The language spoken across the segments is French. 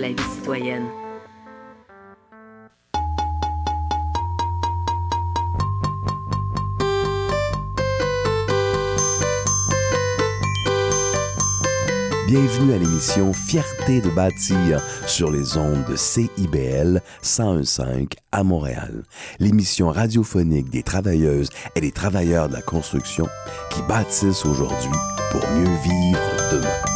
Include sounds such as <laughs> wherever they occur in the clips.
la vie citoyenne. Bienvenue à l'émission Fierté de bâtir sur les ondes de CIBL 1015 à Montréal. L'émission radiophonique des travailleuses et des travailleurs de la construction qui bâtissent aujourd'hui pour mieux vivre demain.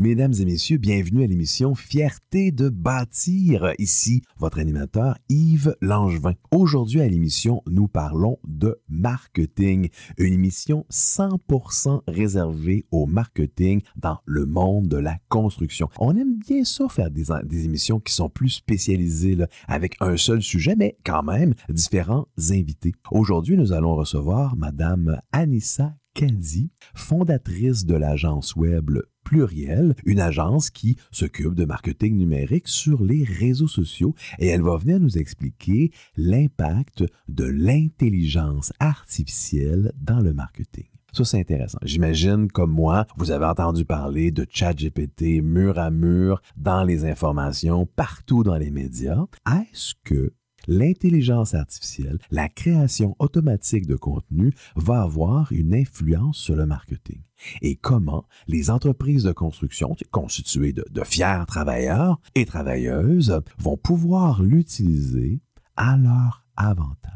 Mesdames et messieurs, bienvenue à l'émission Fierté de bâtir. Ici, votre animateur Yves Langevin. Aujourd'hui à l'émission, nous parlons de marketing. Une émission 100% réservée au marketing dans le monde de la construction. On aime bien ça faire des, émissions qui sont plus spécialisées avec un seul sujet, mais quand même différents invités. Aujourd'hui, nous allons recevoir Madame Anissa Kadi, fondatrice de l'agence web Pluriel, une agence qui s'occupe de marketing numérique sur les réseaux sociaux et elle va venir nous expliquer l'impact de l'intelligence artificielle dans le marketing. Ça, c'est intéressant. J'imagine, comme moi, vous avez entendu parler de ChatGPT mur à mur dans les informations, partout dans les médias. Est-ce que l'intelligence artificielle, la création automatique de contenu va avoir une influence sur le marketing. Et comment les entreprises de construction, constituées de, fiers travailleurs et travailleuses, vont pouvoir l'utiliser à leur avantage.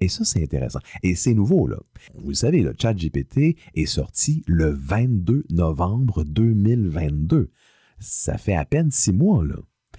Et ça, c'est intéressant. Et c'est nouveau, là. Vous savez, le ChatGPT est sorti le 22 novembre 2022. Ça fait à peine six mois, là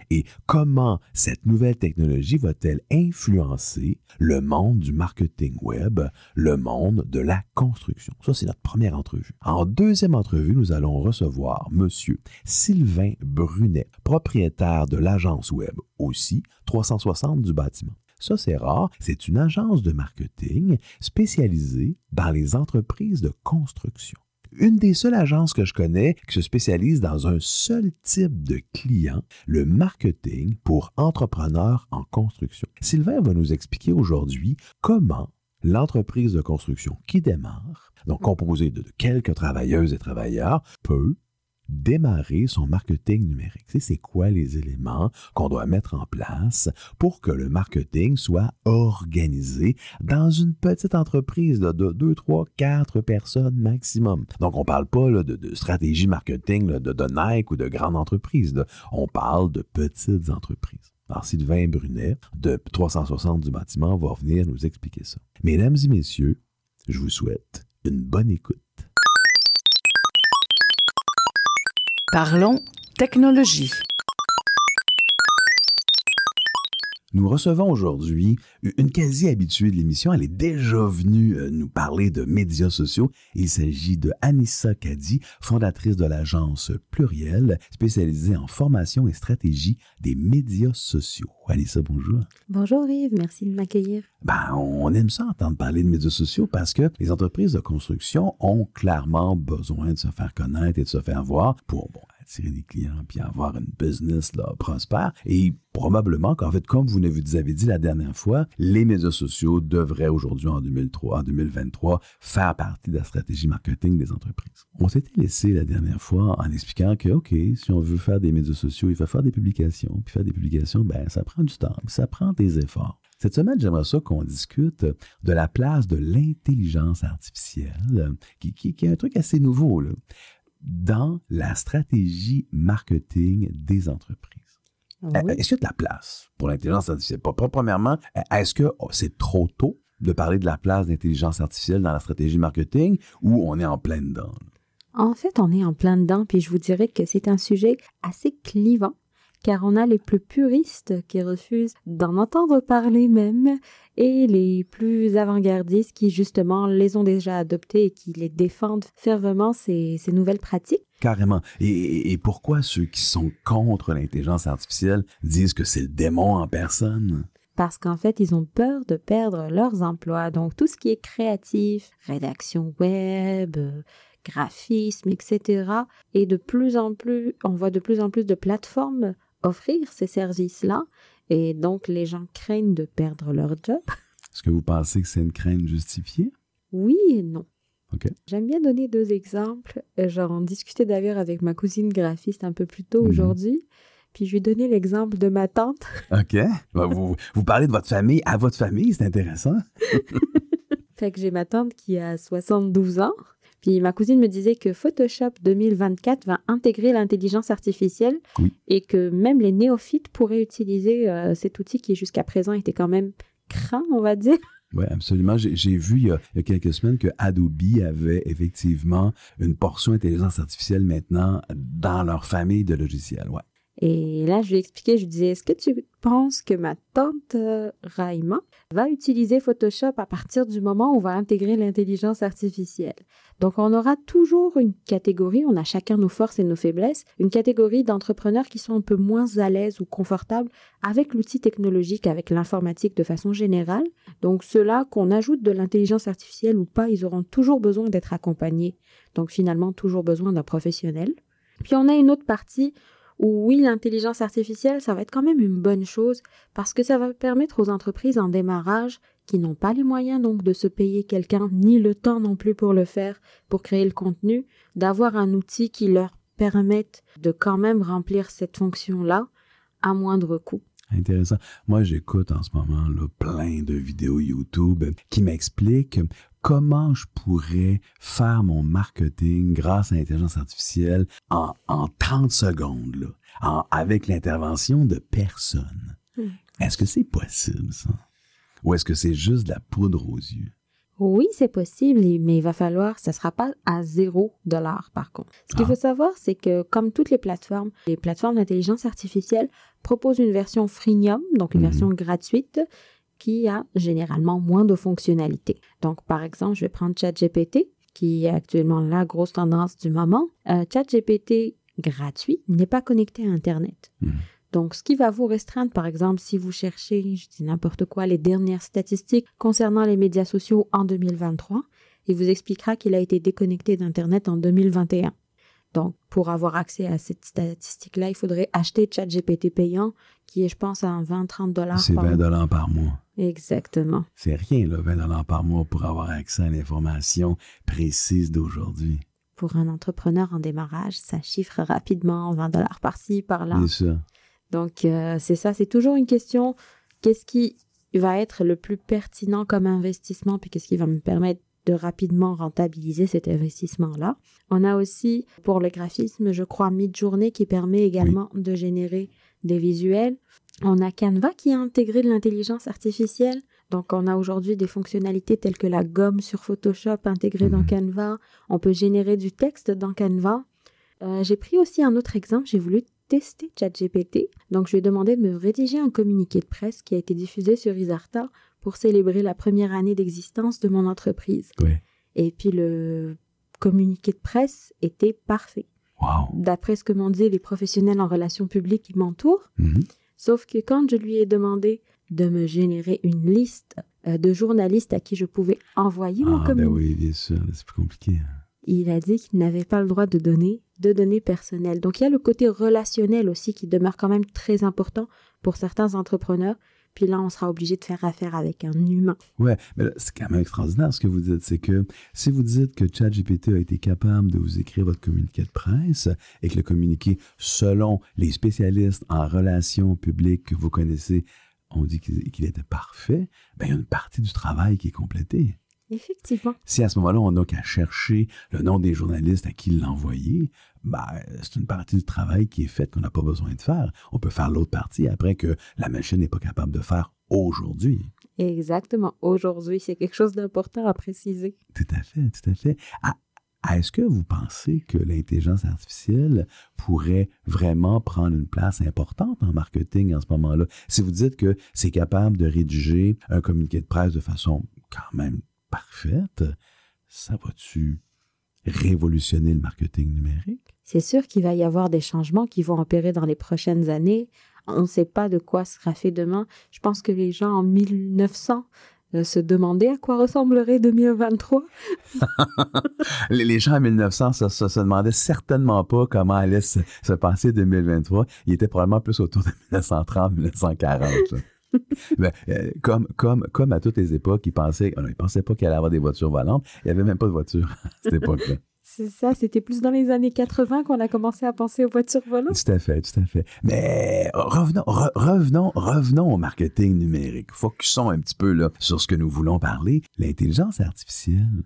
et comment cette nouvelle technologie va-t-elle influencer le monde du marketing web, le monde de la construction? Ça, c'est notre première entrevue. En deuxième entrevue, nous allons recevoir Monsieur Sylvain Brunet, propriétaire de l'agence web aussi 360 du bâtiment. Ça, c'est rare. C'est une agence de marketing spécialisée dans les entreprises de construction une des seules agences que je connais qui se spécialise dans un seul type de client, le marketing pour entrepreneurs en construction. Sylvain va nous expliquer aujourd'hui comment l'entreprise de construction qui démarre, donc composée de quelques travailleuses et travailleurs, peut démarrer son marketing numérique. C'est quoi les éléments qu'on doit mettre en place pour que le marketing soit organisé dans une petite entreprise de 2, 3, 4 personnes maximum? Donc, on ne parle pas de, stratégie marketing de, de, Nike ou de grandes entreprises. On parle de petites entreprises. Alors, Sylvain Brunet de 360 du bâtiment va venir nous expliquer ça. Mesdames et messieurs, je vous souhaite une bonne écoute. Parlons technologie. Nous recevons aujourd'hui une quasi-habituée de l'émission. Elle est déjà venue euh, nous parler de médias sociaux. Il s'agit de Anissa Kadi, fondatrice de l'agence Pluriel, spécialisée en formation et stratégie des médias sociaux. Anissa, bonjour. Bonjour Yves, merci de m'accueillir. Ben, on aime ça entendre parler de médias sociaux parce que les entreprises de construction ont clairement besoin de se faire connaître et de se faire voir pour bon, attirer des clients puis avoir une business là, prospère. Et probablement qu'en fait, comme vous nous avez dit la dernière fois, les médias sociaux devraient aujourd'hui, en 2003, en 2023, faire partie de la stratégie marketing des entreprises. On s'était laissé la dernière fois en expliquant que, OK, si on veut faire des médias sociaux, il faut faire des publications. Puis faire des publications, ben, ça prend du temps, ça prend des efforts. Cette semaine, j'aimerais ça qu'on discute de la place de l'intelligence artificielle, qui, qui, qui, est un truc assez nouveau. Là dans la stratégie marketing des entreprises. Ah est-ce qu'il y a de la place pour l'intelligence artificielle? Premièrement, est-ce que oh, c'est trop tôt de parler de la place d'intelligence artificielle dans la stratégie marketing ou on est en plein dedans? En fait, on est en plein dedans, puis je vous dirais que c'est un sujet assez clivant car on a les plus puristes qui refusent d'en entendre parler même, et les plus avant-gardistes qui justement les ont déjà adoptés et qui les défendent fervement ces, ces nouvelles pratiques. Carrément. Et, et, pourquoi ceux qui sont contre l'intelligence artificielle disent que c'est le démon en personne? Parce qu'en fait, ils ont peur de perdre leurs emplois. Donc, tout ce qui est créatif, rédaction web, graphisme, etc. Et de plus en plus, on voit de plus en plus de plateformes offrir ces services-là Et donc, les gens craignent de perdre leur job. Est-ce que vous pensez que c'est une crainte justifiée? Oui et non. OK. J'aime bien donner deux exemples. Euh, J'en discutais d'ailleurs avec ma cousine graphiste un peu plus tôt Mhm. aujourd'hui. Puis je lui ai donné l'exemple de ma tante. OK. Ben, vous, vous parlez de votre famille à votre famille, c'est intéressant. <laughs> Fait que j'ai ma tante qui a 72 ans. Puis ma cousine me disait que Photoshop 2024 va intégrer l'intelligence artificielle Oui. et que même les néophytes pourraient utiliser euh, cet outil qui jusqu'à présent était quand même craint, on va dire. Oui, absolument. J'ai j'ai vu il y, a, il y a quelques semaines que Adobe avait effectivement une portion intelligence artificielle maintenant dans leur famille de logiciels. Ouais. Et là, je lui ai expliqué, je lui disais, est-ce que tu penses que ma tante euh, Raima va utiliser Photoshop à partir du moment où on va intégrer l'intelligence artificielle? Donc, on aura toujours une catégorie, on a chacun nos forces et nos faiblesses, une catégorie d'entrepreneurs qui sont un peu moins à l'aise ou confortables avec l'outil technologique, avec l'informatique de façon générale. Donc, ceux-là, qu'on ajoute de l'intelligence artificielle ou pas, ils auront toujours besoin d'être accompagnés. Donc, finalement, toujours besoin d'un professionnel. Puis, on a une autre partie où oui, l'intelligence artificielle, ça va être quand même une bonne chose parce que ça va permettre aux entreprises en démarrage qui n'ont pas les moyens donc de se payer quelqu'un, ni le temps non plus pour le faire, pour créer le contenu, d'avoir un outil qui leur permette de quand même remplir cette fonction-là à moindre coût. Intéressant. Moi, j'écoute en ce moment là, plein de vidéos YouTube qui m'expliquent comment je pourrais faire mon marketing grâce à l'intelligence artificielle en, en 30 secondes, là, en- avec l'intervention de personne? Hmm. Est-ce que c'est possible, ça? Ou est-ce que c'est juste de la poudre aux yeux? Oui, c'est possible, mais il va falloir, ça sera pas à zéro dollar par contre. Ce qu'il Ah. faut savoir, c'est que comme toutes les plateformes, les plateformes d'intelligence artificielle proposent une version freemium, donc une Mhm. version gratuite, qui a généralement moins de fonctionnalités. Donc, par exemple, je vais prendre ChatGPT, qui est actuellement la grosse tendance du moment. Euh, ChatGPT gratuit n'est pas connecté à Internet. Mhm. Donc, ce qui va vous restreindre, par exemple, si vous cherchez, je dis n'importe quoi, les dernières statistiques concernant les médias sociaux en 2023, il vous expliquera qu'il a été déconnecté d'Internet en 2021. Donc, pour avoir accès à cette statistique-là, il faudrait acheter ChatGPT payant, qui est, je pense, à 20-30 dollars C'est par 20 mois. dollars par mois. Exactement. C'est rien, là, 20 dollars par mois pour avoir accès à l'information précise d'aujourd'hui. Pour un entrepreneur en démarrage, ça chiffre rapidement 20 dollars par-ci, par-là. Bien sûr. Donc, euh, c'est ça, c'est toujours une question, qu'est-ce qui va être le plus pertinent comme investissement, puis qu'est-ce qui va me permettre de rapidement rentabiliser cet investissement-là. On a aussi, pour le graphisme, je crois, Midjourney qui permet également de générer des visuels. On a Canva qui a intégré de l'intelligence artificielle. Donc, on a aujourd'hui des fonctionnalités telles que la gomme sur Photoshop intégrée dans Mhm. Canva. On peut générer du texte dans Canva. Euh, j'ai pris aussi un autre exemple. J'ai voulu tester ChatGPT. Donc, je lui ai demandé de me rédiger un communiqué de presse qui a été diffusé sur Isarta pour célébrer la première année d'existence de mon entreprise. Oui. Et puis, le communiqué de presse était parfait. Wow. D'après ce que m'ont dit les professionnels en relations publiques qui m'entourent, Mhm. Sauf que quand je lui ai demandé de me générer une liste euh, de journalistes à qui je pouvais envoyer mon Ah, ben communiqué, oui, bien sûr, là, c'est plus compliqué. il a dit qu'il n'avait pas le droit de donner de données personnelles. Donc il y a le côté relationnel aussi qui demeure quand même très important pour certains entrepreneurs. Puis là, on sera obligé de faire affaire avec un humain. Ouais, mais c'est quand même extraordinaire ce que vous dites. C'est que si vous dites que ChatGPT a été capable de vous écrire votre communiqué de presse et que le communiqué, selon les spécialistes en relations publiques que vous connaissez, on dit qu'il qu'il était parfait, ben, il y a une partie du travail qui est complétée. Effectivement. Si à ce moment-là, on n'a qu'à chercher le nom des journalistes à qui l'envoyer, ben, c'est une partie du travail qui est faite qu'on n'a pas besoin de faire. On peut faire l'autre partie après que la machine n'est pas capable de faire aujourd'hui. Exactement. Aujourd'hui, c'est quelque chose d'important à préciser. Tout à fait, tout à fait. Ah, Est-ce que vous pensez que l'intelligence artificielle pourrait vraiment prendre une place importante en marketing en ce moment-là? Si vous dites que c'est capable de rédiger un communiqué de presse de façon quand même parfaite, ça va-tu révolutionner le marketing numérique? C'est sûr qu'il va y avoir des changements qui vont opérer dans les prochaines années. On ne sait pas de quoi sera fait demain. Je pense que les gens en 1900 euh, se demander à quoi ressemblerait 2023. <laughs> les, gens en 1900 se, se, se, demandaient certainement pas comment allait se, se, passer 2023. Ils étaient probablement plus autour de 1930, 1940. <laughs> ben, euh, comme, comme, comme à toutes les époques, ils pensaient, non, ils pensaient pas qu'il allait avoir des voitures volantes. Il n'y avait même pas de voiture <laughs> à cette <laughs> époque-là. C'est ça, c'était plus dans les années 80 qu'on a commencé à penser aux voitures volantes. Tout à fait, tout à fait. Mais revenons, re, revenons, revenons au marketing numérique. Focusons un petit peu là sur ce que nous voulons parler, l'intelligence artificielle.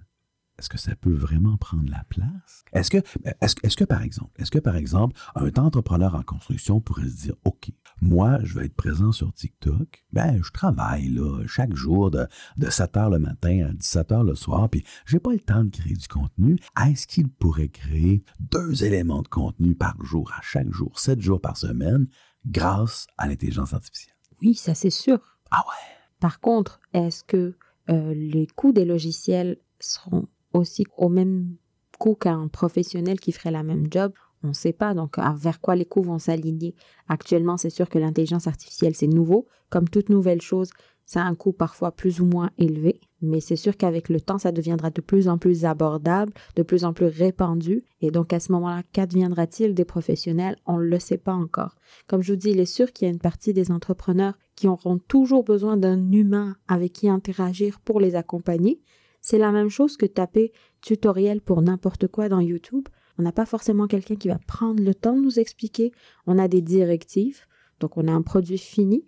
Est-ce que ça peut vraiment prendre la place? Est-ce que, est-ce, est-ce que par exemple, est-ce que par exemple, un entrepreneur en construction pourrait se dire, OK, moi, je vais être présent sur TikTok, ben, je travaille là, chaque jour de, de 7 heures le matin à 17 heures le soir, puis j'ai pas le temps de créer du contenu. Est-ce qu'il pourrait créer deux éléments de contenu par jour, à chaque jour, 7 jours par semaine, grâce à l'intelligence artificielle? Oui, ça c'est sûr. Ah ouais. Par contre, est-ce que euh, les coûts des logiciels seront aussi au même coût qu'un professionnel qui ferait la même job? On ne sait pas, donc vers quoi les coûts vont s'aligner. Actuellement, c'est sûr que l'intelligence artificielle, c'est nouveau. Comme toute nouvelle chose, ça a un coût parfois plus ou moins élevé, mais c'est sûr qu'avec le temps, ça deviendra de plus en plus abordable, de plus en plus répandu. Et donc à ce moment-là, qu'adviendra-t-il des professionnels? On ne le sait pas encore. Comme je vous dis, il est sûr qu'il y a une partie des entrepreneurs qui auront toujours besoin d'un humain avec qui interagir pour les accompagner. C'est la même chose que taper tutoriel pour n'importe quoi dans YouTube. On n'a pas forcément quelqu'un qui va prendre le temps de nous expliquer. On a des directives, donc on a un produit fini,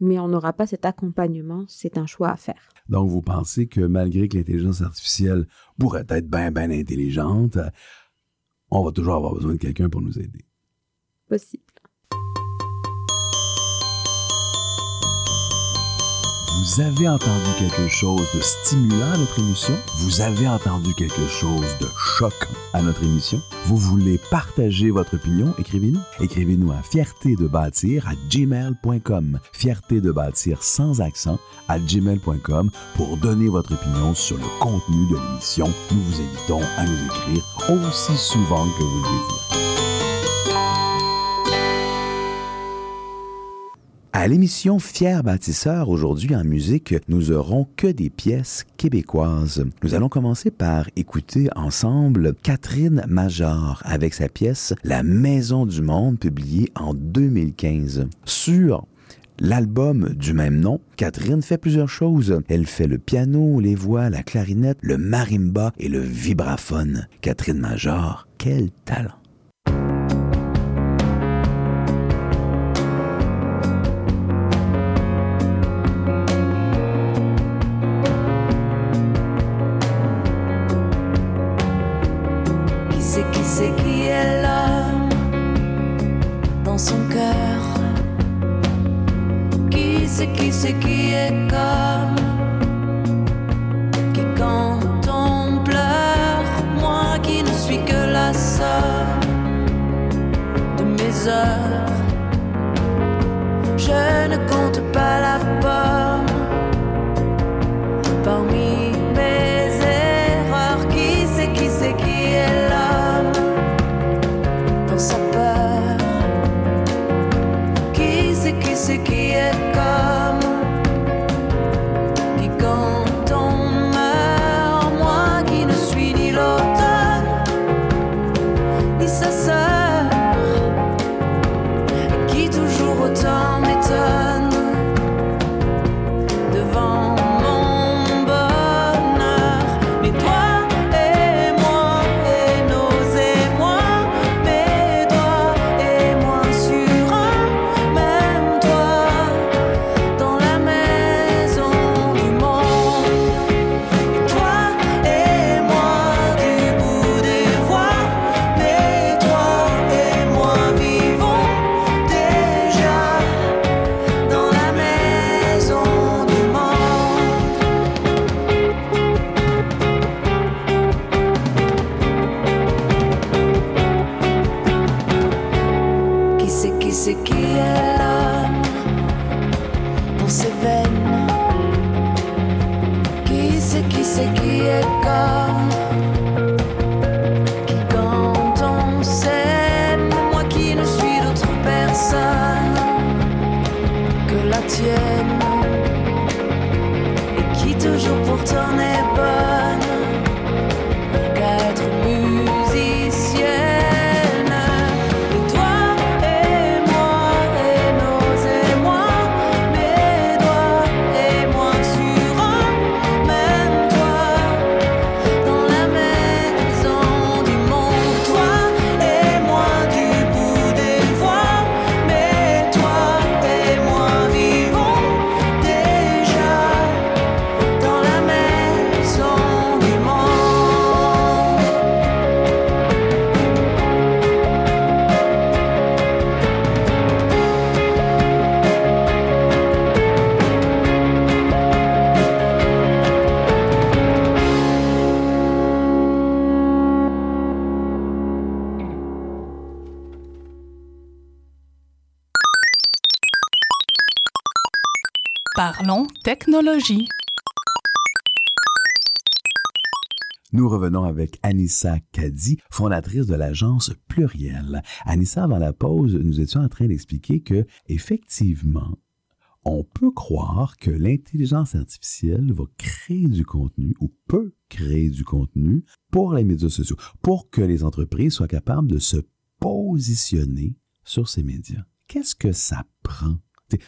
mais on n'aura pas cet accompagnement. C'est un choix à faire. Donc vous pensez que malgré que l'intelligence artificielle pourrait être bien, bien intelligente, on va toujours avoir besoin de quelqu'un pour nous aider? Possible. Vous avez entendu quelque chose de stimulant à notre émission? Vous avez entendu quelque chose de choquant à notre émission? Vous voulez partager votre opinion? Écrivez-nous. Écrivez-nous à fierté de bâtir à gmail.com. Fierté de bâtir sans accent à gmail.com pour donner votre opinion sur le contenu de l'émission. Nous vous invitons à nous écrire aussi souvent que vous le désirez. À l'émission Fier bâtisseur, aujourd'hui en musique, nous aurons que des pièces québécoises. Nous allons commencer par écouter ensemble Catherine Major avec sa pièce La Maison du Monde, publiée en 2015. Sur L'album du même nom, Catherine fait plusieurs choses. Elle fait le piano, les voix, la clarinette, le marimba et le vibraphone. Catherine Major, quel talent! C'est qui est comme qui quand on pleure, moi qui ne suis que la somme de mes heures, je Nous revenons avec Anissa Kadi, fondatrice de l'agence Pluriel. Anissa, avant la pause, nous étions en train d'expliquer que, effectivement, on peut croire que l'intelligence artificielle va créer du contenu ou peut créer du contenu pour les médias sociaux, pour que les entreprises soient capables de se positionner sur ces médias. Qu'est-ce que ça prend?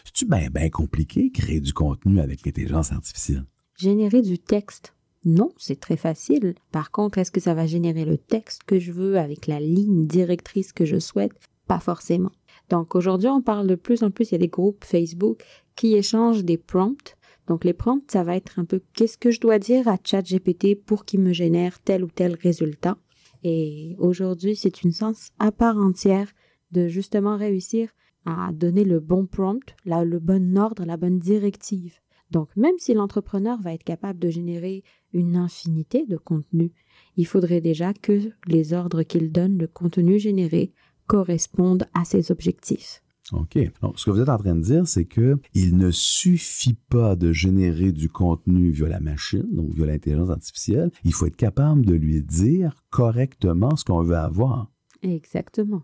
C'est-tu bien, bien compliqué créer du contenu avec l'intelligence artificielle? Générer du texte. Non, c'est très facile. Par contre, est-ce que ça va générer le texte que je veux avec la ligne directrice que je souhaite? Pas forcément. Donc aujourd'hui, on parle de plus en plus, il y a des groupes Facebook qui échangent des prompts. Donc les prompts, ça va être un peu qu'est-ce que je dois dire à ChatGPT pour qu'il me génère tel ou tel résultat? Et aujourd'hui, c'est une science à part entière de justement réussir à donner le bon prompt, la- le bon ordre, la bonne directive. Donc, même si l'entrepreneur va être capable de générer une infinité de contenus, il faudrait déjà que les ordres qu'il donne, le contenu généré, correspondent à ses objectifs. OK. Donc, ce que vous êtes en train de dire, c'est que il ne suffit pas de générer du contenu via la machine, donc via l'intelligence artificielle. Il faut être capable de lui dire correctement ce qu'on veut avoir. Exactement.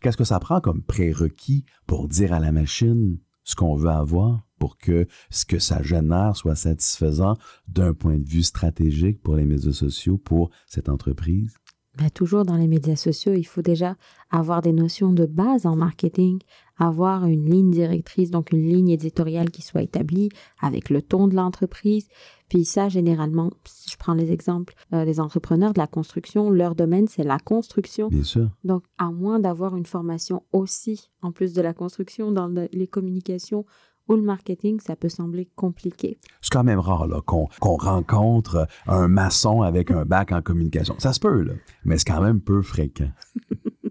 Qu'est-ce que ça prend comme prérequis pour dire à la machine ce qu'on veut avoir pour que ce que ça génère soit satisfaisant d'un point de vue stratégique pour les médias sociaux, pour cette entreprise? Ben, toujours dans les médias sociaux, il faut déjà avoir des notions de base en marketing, avoir une ligne directrice, donc une ligne éditoriale qui soit établie avec le ton de l'entreprise. Puis ça, généralement, si je prends les exemples euh, des entrepreneurs de la construction, leur domaine, c'est la construction. Bien sûr. Donc, à moins d'avoir une formation aussi, en plus de la construction, dans le- les communications ou le marketing, ça peut sembler compliqué. C'est quand même rare qu'on rencontre un maçon avec un bac en communication. Ça se peut, là, mais c'est quand même peu fréquent. <laughs>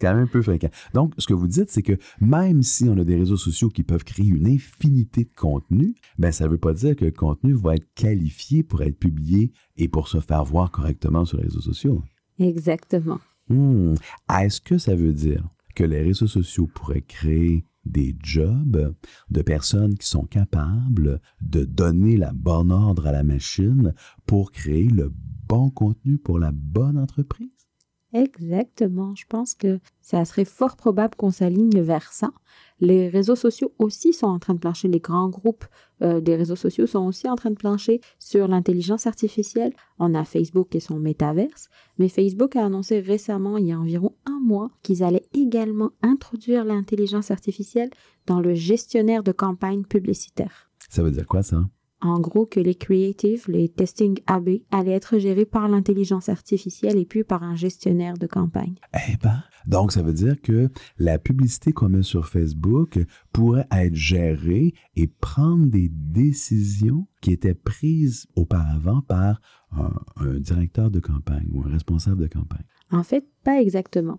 quand même peu fréquent. Donc, ce que vous dites, c'est que même si on a des réseaux sociaux qui peuvent créer une infinité de contenus, ben ça ne veut pas dire que le contenu va être qualifié pour être publié et pour se faire voir correctement sur les réseaux sociaux. Exactement. Hmm. Est-ce que ça veut dire que les réseaux sociaux pourraient créer des jobs de personnes qui sont capables de donner la bonne ordre à la machine pour créer le bon contenu pour la bonne entreprise? Exactement. Je pense que ça serait fort probable qu'on s'aligne vers ça. Les réseaux sociaux aussi sont en train de plancher. Les grands groupes euh, des réseaux sociaux sont aussi en train de plancher sur l'intelligence artificielle. On a Facebook et son métaverse. Mais Facebook a annoncé récemment, il y a environ un mois, qu'ils allaient également introduire l'intelligence artificielle dans le gestionnaire de campagne publicitaire. Ça veut dire quoi, ça? En gros, que les creatives, les testing AB, allaient être gérés par l'intelligence artificielle et puis par un gestionnaire de campagne. Eh ben, donc ça veut dire que la publicité qu'on met sur Facebook pourrait être gérée et prendre des décisions qui étaient prises auparavant par un, un directeur de campagne ou un responsable de campagne. En fait, pas exactement.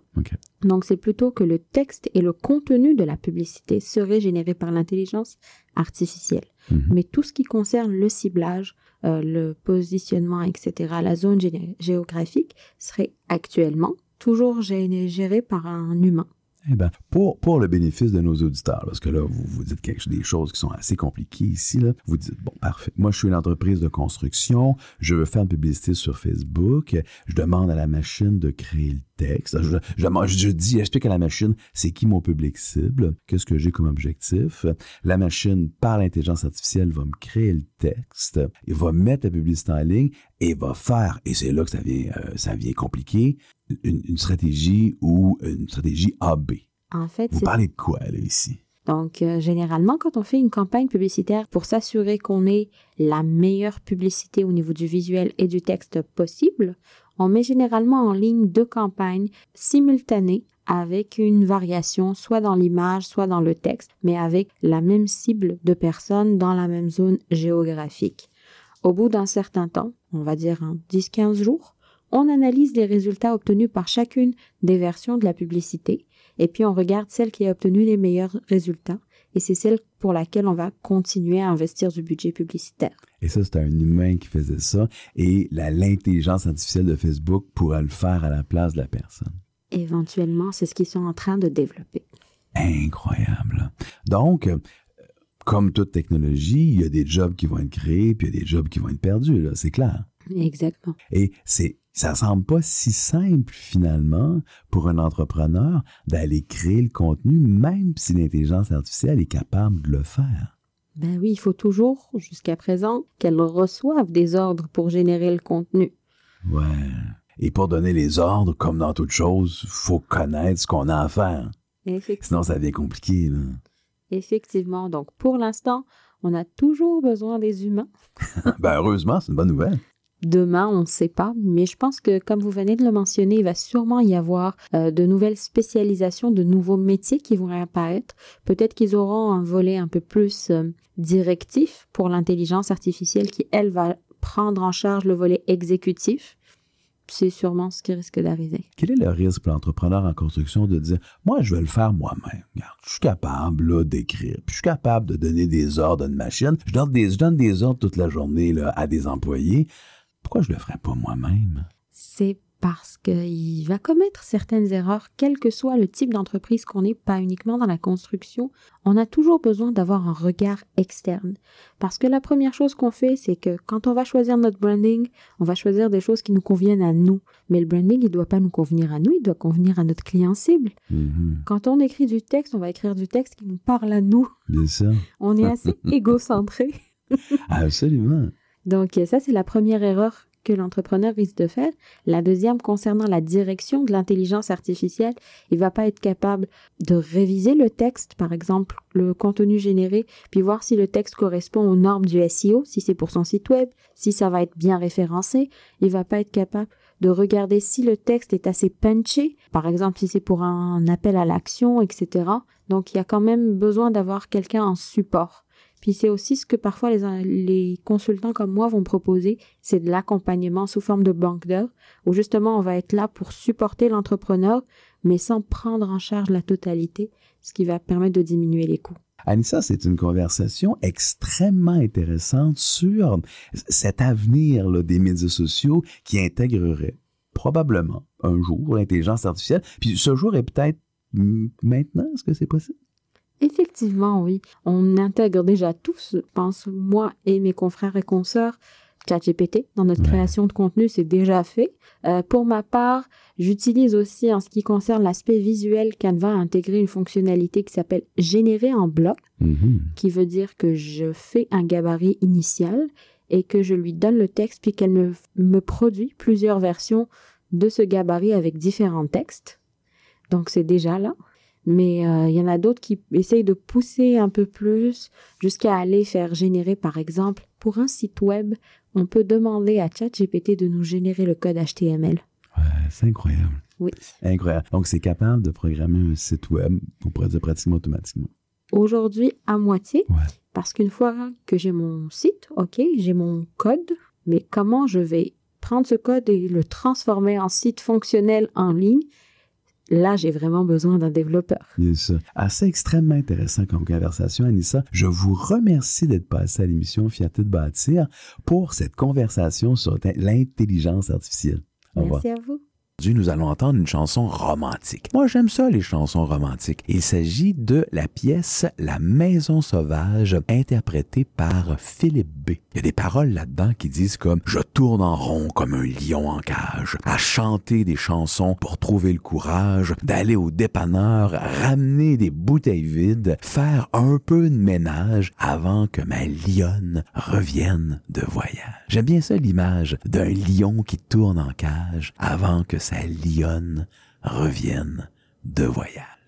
Donc, c'est plutôt que le texte et le contenu de la publicité seraient générés par l'intelligence artificielle. Mhm. Mais tout ce qui concerne le ciblage, euh, le positionnement, etc., la zone gé- géographique serait actuellement toujours gé- géré par un humain. Eh ben, pour, pour le bénéfice de nos auditeurs, parce que là, vous, vous dites quelque, des choses qui sont assez compliquées ici, là. vous dites, bon, parfait, moi je suis une entreprise de construction, je veux faire une publicité sur Facebook, je demande à la machine de créer le texte. Je, je, je dis, j'explique à la machine, c'est qui mon public cible, qu'est-ce que j'ai comme objectif? La machine, par l'intelligence artificielle, va me créer le texte, il va mettre la publicité en ligne et va faire, et c'est là que ça vient, euh, ça vient compliquer, une, une stratégie ou une stratégie AB. En fait, Vous parlez de quoi, là, ici? Donc, euh, généralement, quand on fait une campagne publicitaire pour s'assurer qu'on ait la meilleure publicité au niveau du visuel et du texte possible, on met généralement en ligne deux campagnes simultanées avec une variation soit dans l'image, soit dans le texte, mais avec la même cible de personnes dans la même zone géographique. Au bout d'un certain temps, on va dire en 10-15 jours, on analyse les résultats obtenus par chacune des versions de la publicité et puis on regarde celle qui a obtenu les meilleurs résultats et c'est celle pour laquelle on va continuer à investir du budget publicitaire. Et ça, c'était un humain qui faisait ça. Et l'intelligence artificielle de Facebook pourra le faire à la place de la personne. Éventuellement, c'est ce qu'ils sont en train de développer. Incroyable. Donc, euh, comme toute technologie, il y a des jobs qui vont être créés, puis il y a des jobs qui vont être perdus, c'est clair. Exactement. Et c'est, ça semble pas si simple, finalement, pour un entrepreneur d'aller créer le contenu, même si l'intelligence artificielle est capable de le faire. Ben oui, il faut toujours, jusqu'à présent, qu'elle reçoive des ordres pour générer le contenu. Ouais. Et pour donner les ordres, comme dans toute chose, faut connaître ce qu'on a à faire. Effectivement. Sinon, ça devient compliqué, là. Effectivement. Donc, pour l'instant, on a toujours besoin des humains. <laughs> ben, heureusement, c'est une bonne nouvelle. Demain, on ne sait pas, mais je pense que, comme vous venez de le mentionner, il va sûrement y avoir euh, de nouvelles spécialisations, de nouveaux métiers qui vont apparaître. Peut-être qu'ils auront un volet un peu plus euh, directif pour l'intelligence artificielle qui, elle, va prendre en charge le volet exécutif. C'est sûrement ce qui risque d'arriver. Quel est le risque pour l'entrepreneur en construction de dire Moi, je vais le faire moi-même. Je suis capable d'écrire, je suis capable de donner des ordres à une machine. Je donne des, des ordres toute la journée à des employés. Pourquoi je ne le ferais pas moi-même? C'est parce qu'il va commettre certaines erreurs, quel que soit le type d'entreprise qu'on est, pas uniquement dans la construction. On a toujours besoin d'avoir un regard externe. Parce que la première chose qu'on fait, c'est que quand on va choisir notre branding, on va choisir des choses qui nous conviennent à nous. Mais le branding, il ne doit pas nous convenir à nous, il doit convenir à notre client cible. Mhm. Quand on écrit du texte, on va écrire du texte qui nous parle à nous. Bien ça. On est assez <laughs> égocentré. Absolument. Donc ça, c'est la première erreur que l'entrepreneur risque de faire. La deuxième, concernant la direction de l'intelligence artificielle, il va pas être capable de réviser le texte, par exemple le contenu généré, puis voir si le texte correspond aux normes du SEO, si c'est pour son site web, si ça va être bien référencé. Il va pas être capable de regarder si le texte est assez punché, par exemple si c'est pour un appel à l'action, etc. Donc il y a quand même besoin d'avoir quelqu'un en support. Puis c'est aussi ce que parfois les, les consultants comme moi vont proposer, c'est de l'accompagnement sous forme de banque d'heures, où justement on va être là pour supporter l'entrepreneur, mais sans prendre en charge la totalité, ce qui va permettre de diminuer les coûts. Anissa, c'est une conversation extrêmement intéressante sur cet avenir des médias sociaux qui intégrerait probablement un jour l'intelligence artificielle. Puis ce jour est peut-être maintenant, est-ce que c'est possible? Effectivement, oui. On intègre déjà tous, je pense, moi et mes confrères et consoeurs, ChatGPT dans notre Ouais. création de contenu, c'est déjà fait. Euh, pour ma part, j'utilise aussi en ce qui concerne l'aspect visuel Canva a intégré une fonctionnalité qui s'appelle générer en bloc, Mhm. qui veut dire que je fais un gabarit initial et que je lui donne le texte puis qu'elle me, me produit plusieurs versions de ce gabarit avec différents textes. Donc c'est déjà là. Mais euh, il y en a d'autres qui essayent de pousser un peu plus jusqu'à aller faire générer, par exemple, pour un site web, on peut demander à ChatGPT de nous générer le code HTML. Ouais, c'est incroyable. Oui. Incroyable. Donc, c'est capable de programmer un site web, on pourrait dire pratiquement automatiquement. Aujourd'hui, à moitié, Ouais. parce qu'une fois que j'ai mon site, ok, j'ai mon code, mais comment je vais prendre ce code et le transformer en site fonctionnel en ligne Là, j'ai vraiment besoin d'un développeur. Bien sûr. Assez extrêmement intéressant comme conversation, Anissa. Je vous remercie d'être passé à l'émission Fierté de bâtir pour cette conversation sur l'intelligence artificielle. Au revoir. Merci à vous. Nous allons entendre une chanson romantique. Moi, j'aime ça, les chansons romantiques. Il s'agit de la pièce La Maison Sauvage, interprétée par Philippe B. Il y a des paroles là-dedans qui disent comme Je tourne en rond comme un lion en cage, à chanter des chansons pour trouver le courage d'aller au dépanneur, ramener des bouteilles vides, faire un peu de ménage avant que ma lionne revienne de voyage. J'aime bien ça l'image d'un lion qui tourne en cage avant que sa lionne revienne de voyage.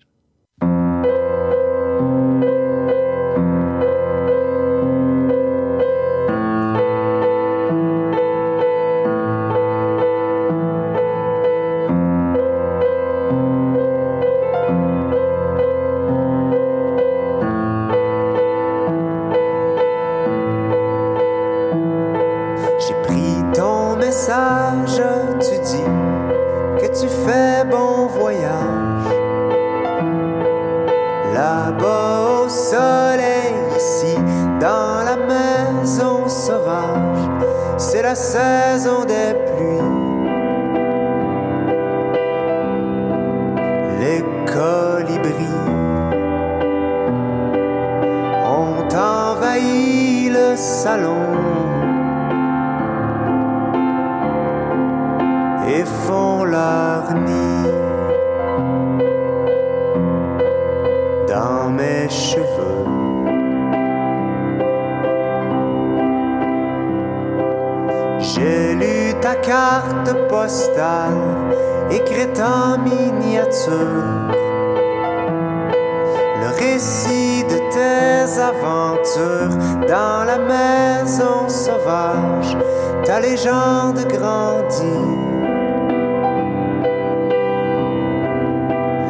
Dans la maison sauvage, ta légende grandit.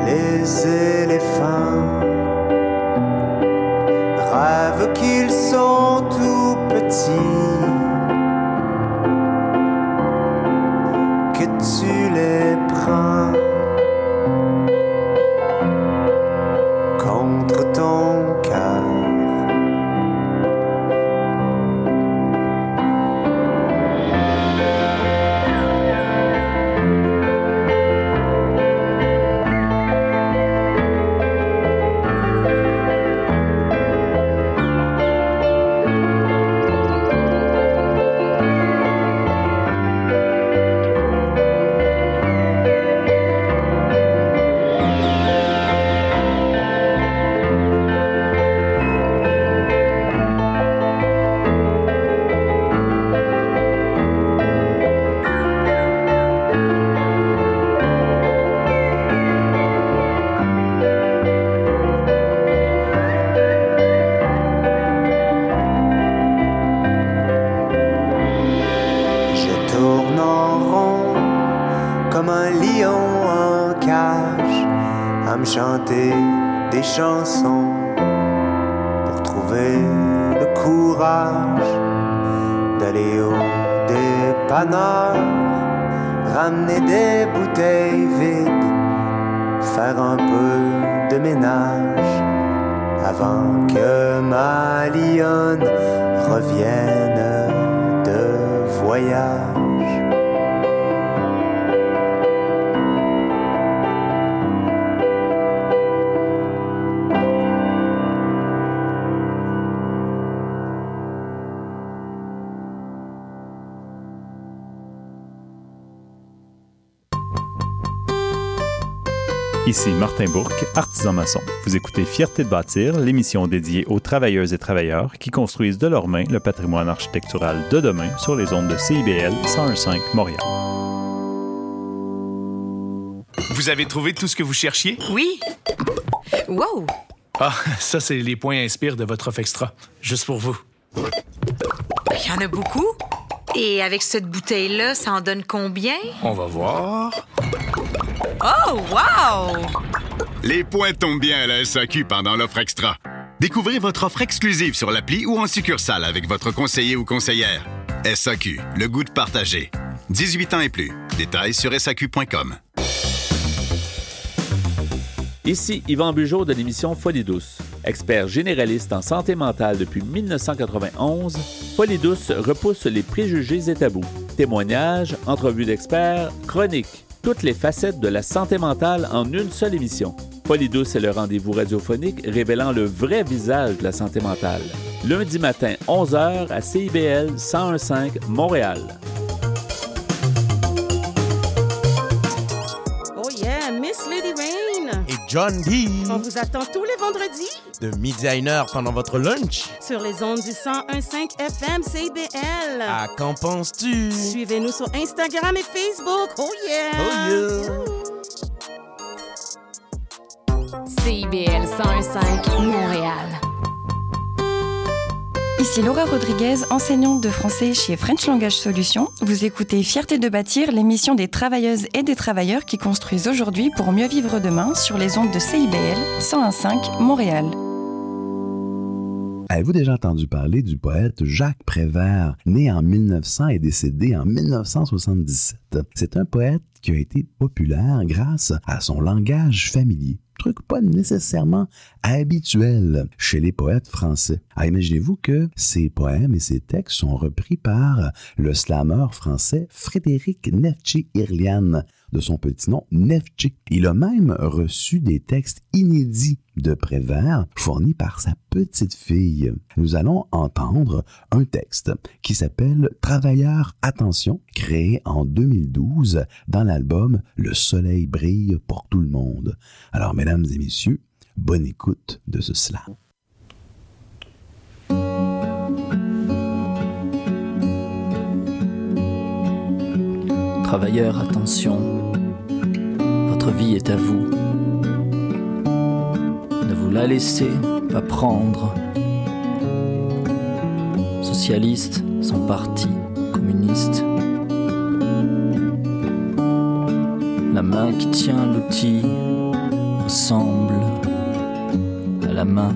Les éléphants rêvent qu'ils sont tout petits, Ici Martin Bourque, artisan maçon. Vous écoutez Fierté de bâtir, l'émission dédiée aux travailleuses et travailleurs qui construisent de leurs mains le patrimoine architectural de demain sur les ondes de CIBL 101.5 Montréal. Vous avez trouvé tout ce que vous cherchiez? Oui. Wow! Ah, ça, c'est les points inspire de votre offre extra. Juste pour vous. Il y en a beaucoup. Et avec cette bouteille-là, ça en donne combien? On va voir. Oh, wow! Les points tombent bien à la SAQ pendant l'offre extra. Découvrez votre offre exclusive sur l'appli ou en succursale avec votre conseiller ou conseillère. SAQ, le goût de partager. 18 ans et plus. Détails sur SAQ.com. Ici Yvan Bugeaud de l'émission Folie douce. Expert généraliste en santé mentale depuis 1991, Folie douce repousse les préjugés et tabous. Témoignages, entrevues d'experts, chroniques. Toutes les facettes de la santé mentale en une seule émission. Polydouce est le rendez-vous radiophonique révélant le vrai visage de la santé mentale. Lundi matin, 11h à CIBL 1015 Montréal. John D. On vous attend tous les vendredis De midi à une heure pendant votre lunch. sur les ondes du 101.5 FM CIBL. À qu'en penses-tu? Suivez-nous sur Instagram et Facebook. Oh yeah! CIBL 101.5 Montréal. Ici Laura Rodriguez, enseignante de français chez French Language Solutions. Vous écoutez Fierté de bâtir, l'émission des travailleuses et des travailleurs qui construisent aujourd'hui pour mieux vivre demain sur les ondes de CIBL 101.5 Montréal. Avez-vous déjà entendu parler du poète Jacques Prévert, né en 1900 et décédé en 1977? C'est un poète qui a été populaire grâce à son langage familier. Truc pas nécessairement habituel chez les poètes français. Ah, imaginez-vous que ces poèmes et ces textes sont repris par le slammer français Frédéric Neftchi-Irlian, de son petit nom Neftchi. Il a même reçu des textes inédits de Prévert fournis par sa petite fille. Nous allons entendre un texte qui s'appelle Travailleurs, attention, créé en 2012 dans l'album Le soleil brille pour tout le monde. Alors, mesdames et messieurs, bonne écoute de ce. Travailleurs, attention, votre vie est à vous. Ne vous la laissez pas prendre. Socialistes sont partis communistes. La main qui tient l'outil ressemble à la main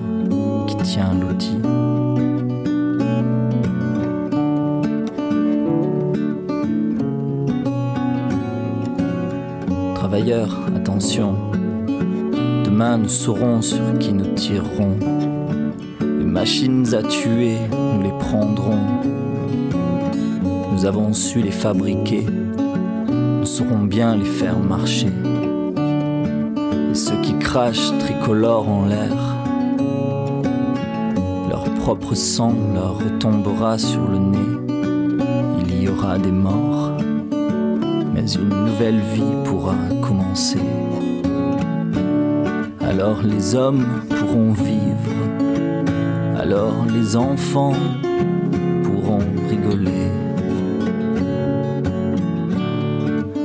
qui tient l'outil. Travailleurs, attention, demain nous saurons sur qui nous tirerons. Les machines à tuer, nous les prendrons. Nous avons su les fabriquer, nous saurons bien les faire marcher. Et ceux qui crachent tricolores en l'air, leur propre sang leur retombera sur le nez. Il y aura des morts, une nouvelle vie pourra commencer. Alors les hommes pourront vivre, alors les enfants pourront rigoler.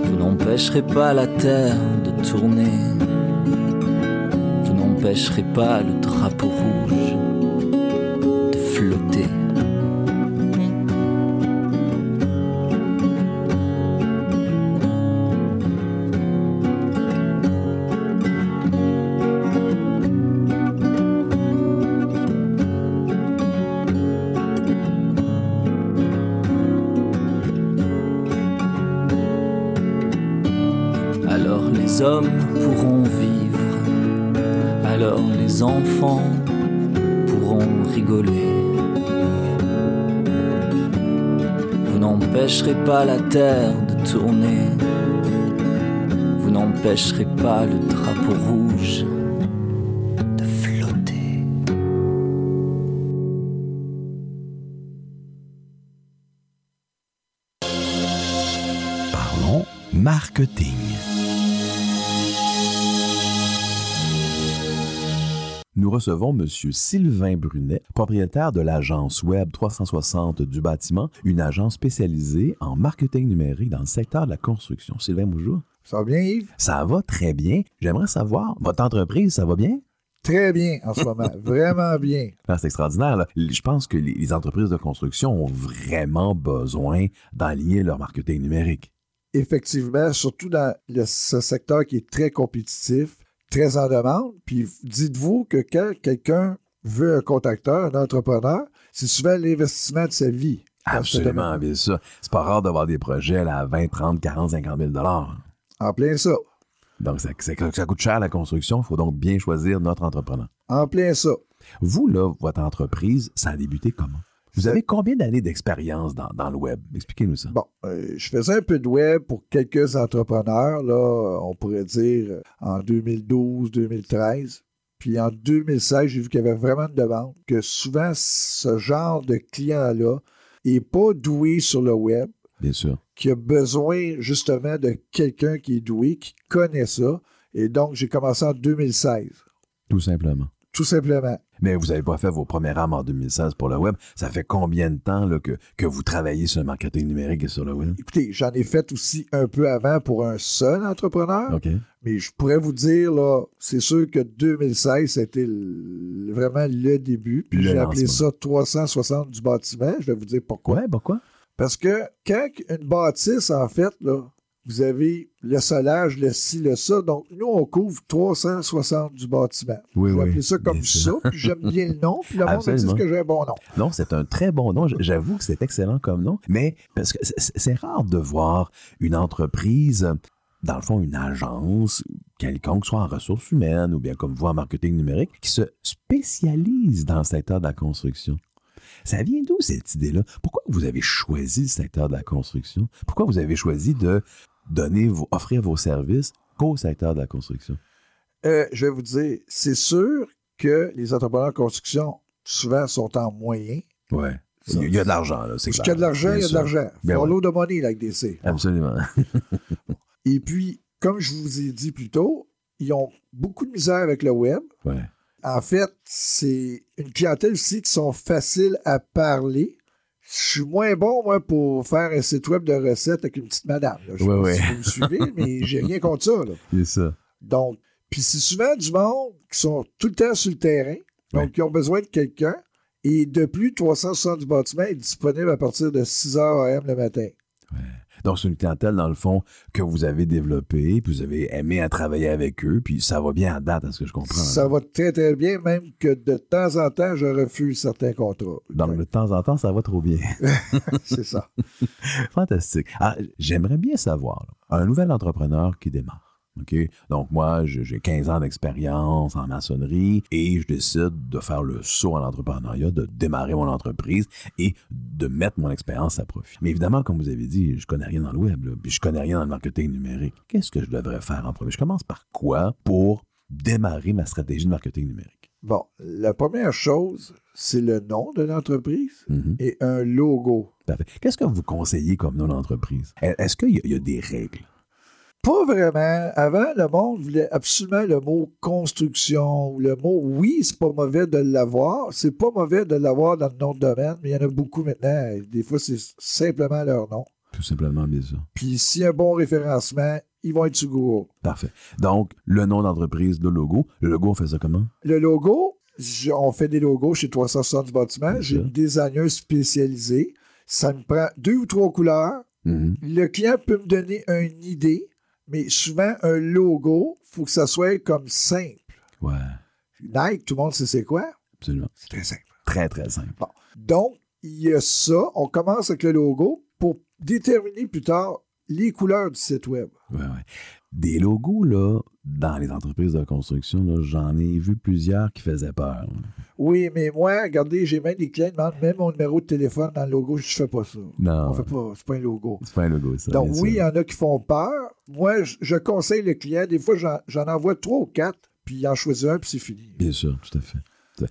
Vous n'empêcherez pas la terre de tourner, vous n'empêcherez pas le drapeau rouge pas la terre de tourner, vous n'empêcherez pas le drapeau rouge recevons M. Sylvain Brunet, propriétaire de l'agence Web 360 du bâtiment, une agence spécialisée en marketing numérique dans le secteur de la construction. Sylvain, bonjour. Ça va bien, Yves? Ça va très bien. J'aimerais savoir, votre entreprise, ça va bien? Très bien en ce moment. <laughs> Vraiment bien. Ah, C'est extraordinaire. là. Je pense que les entreprises de construction ont vraiment besoin d'aligner leur marketing numérique. Effectivement, surtout dans le- ce secteur qui est très compétitif, très en demande. Puis dites-vous que quand quelqu'un veut un contracteur, un entrepreneur, c'est souvent l'investissement de sa vie. Absolument, bien ça. C'est pas rare d'avoir des projets là, à 20, 30, 40, 50 000 En plein ça. Donc, ça, ça- ça coûte cher la construction. Il faut donc bien choisir notre entrepreneur. En plein ça. Vous, là, votre entreprise, ça a débuté comment? Vous avez combien d'années d'expérience dans, dans le web? Expliquez-nous ça. Bon, euh, je faisais un peu de web pour quelques entrepreneurs, là, on pourrait dire en 2012, 2013. Puis en 2016, j'ai vu qu'il y avait vraiment une demande, que souvent, ce genre de client-là n'est pas doué sur le web, Bien sûr. qui a besoin justement de quelqu'un qui est doué, qui connaît ça. Et donc, j'ai commencé en 2016, Tout simplement. Tout simplement. Mais vous n'avez pas fait vos premières armes en 2016 pour le web. Ça fait combien de temps là, que, que vous travaillez sur le marketing numérique et sur le web? Écoutez, j'en ai fait aussi un peu avant pour un seul entrepreneur. OK. Mais je pourrais vous dire, là, c'est sûr que 2016, c'était vraiment le début. Puis j'ai appelé ça 360 du bâtiment. Je vais vous dire pourquoi. Ouais, pourquoi? Parce que quand une bâtisse, en fait, là, vous avez le solage, le ci, le ça. Donc, nous, on couvre 360 du bâtiment. Oui, oui, appelé ça comme ça. Puis j'aime bien le nom. Puis le monde me dit que j'ai un bon nom. Non, c'est un très bon nom. J'avoue que c'est excellent comme nom. Mais parce que c'est- c'est rare de voir une entreprise, dans le fond, une agence quelconque, soit en ressources humaines ou bien comme vous en marketing numérique, qui se spécialise dans le secteur de la construction. Ça vient d'où cette idée-là? Pourquoi vous avez choisi le secteur de la construction? Pourquoi vous avez choisi de donner, offrir vos services qu'au secteur de la construction? Euh, je vais vous dire, c'est sûr que les entrepreneurs de construction, souvent, sont en moyen. Ouais. Il y a- il de l'argent, là. c'est clair. qu'il y a de l'argent, il y a de l'argent. Ouais. the money, they say. Absolument. <laughs> Et puis, comme je vous ai dit plus tôt, ils ont beaucoup de misère avec le web. Ouais. En fait, c'est une clientèle aussi qui sont faciles à parler. Je suis moins bon, moi, pour faire un site web de recettes avec une petite madame. là. Je sais Ouais, pas ouais. si vous me suivez, mais <laughs> j'ai rien contre ça. C'est ça. Donc, puis c'est souvent du monde qui sont tout le temps sur le terrain, donc qui ont besoin de quelqu'un. Et de plus, 360 du bâtiment est disponible à partir de 6 h AM le matin. Donc, c'est une clientèle, dans le fond, que vous avez développée, puis vous avez aimé à travailler avec eux, puis ça va bien à date, à ce que je comprends. Ça va très, très bien, même que de temps en temps, je refuse certains contrats. Donc, de temps en temps, ça va trop bien. <laughs> c'est ça. Fantastique. Ah, J'aimerais bien savoir, là, un nouvel entrepreneur qui démarre. OK? Donc, moi, j'ai 15 ans d'expérience en maçonnerie et je décide de faire le saut en entrepreneuriat, de démarrer mon entreprise et de mettre mon expérience à profit. Mais évidemment, comme vous avez dit, je connais rien dans le web, là, puis je connais rien dans le marketing numérique. Qu'est-ce que je devrais faire en premier? Je commence par quoi pour démarrer ma stratégie de marketing numérique? Bon, la première chose, c'est le nom de l'entreprise Mhm. et un logo. Parfait. Qu'est-ce que vous conseillez comme nom d'entreprise? Est-ce qu'il y a des règles? Pas vraiment. Avant, le monde voulait absolument le mot construction. Le mot, oui, c'est pas mauvais de l'avoir. C'est pas mauvais de l'avoir dans le nom de domaine, mais il y en a beaucoup maintenant. Des fois, c'est simplement leur nom. Tout simplement, bien sûr. Puis s'il y a un bon référencement, ils vont être sur Google. Parfait. Donc, le nom d'entreprise, le logo. Le logo, on fait ça comment? Le logo, on fait des logos chez 360 du bâtiment. J'ai une designer spécialisée. Ça me prend deux ou trois couleurs. Mhm. Le client peut me donner une idée, mais souvent, un logo, il faut que ça soit comme simple. Ouais, Nike, tout le monde sait c'est quoi? absolument. C'est très simple. Très, très simple. Donc, il y a ça. On commence avec le logo pour déterminer plus tard les couleurs du site web. Ouais, ouais. Des logos, là, dans les entreprises de construction, là, j'en ai vu plusieurs qui faisaient peur. Oui, mais moi, regardez, j'ai même des clients qui demandent même mon numéro de téléphone dans le logo. Je fais pas ça. Non. On fait pas, c'est pas un logo. C'est pas un logo, ça. Donc oui, il y en a qui font peur. Moi, je, je conseille le client. Des fois, j'en, envoie trois ou quatre, puis il en choisit un, puis c'est fini. Bien sûr, tout à fait.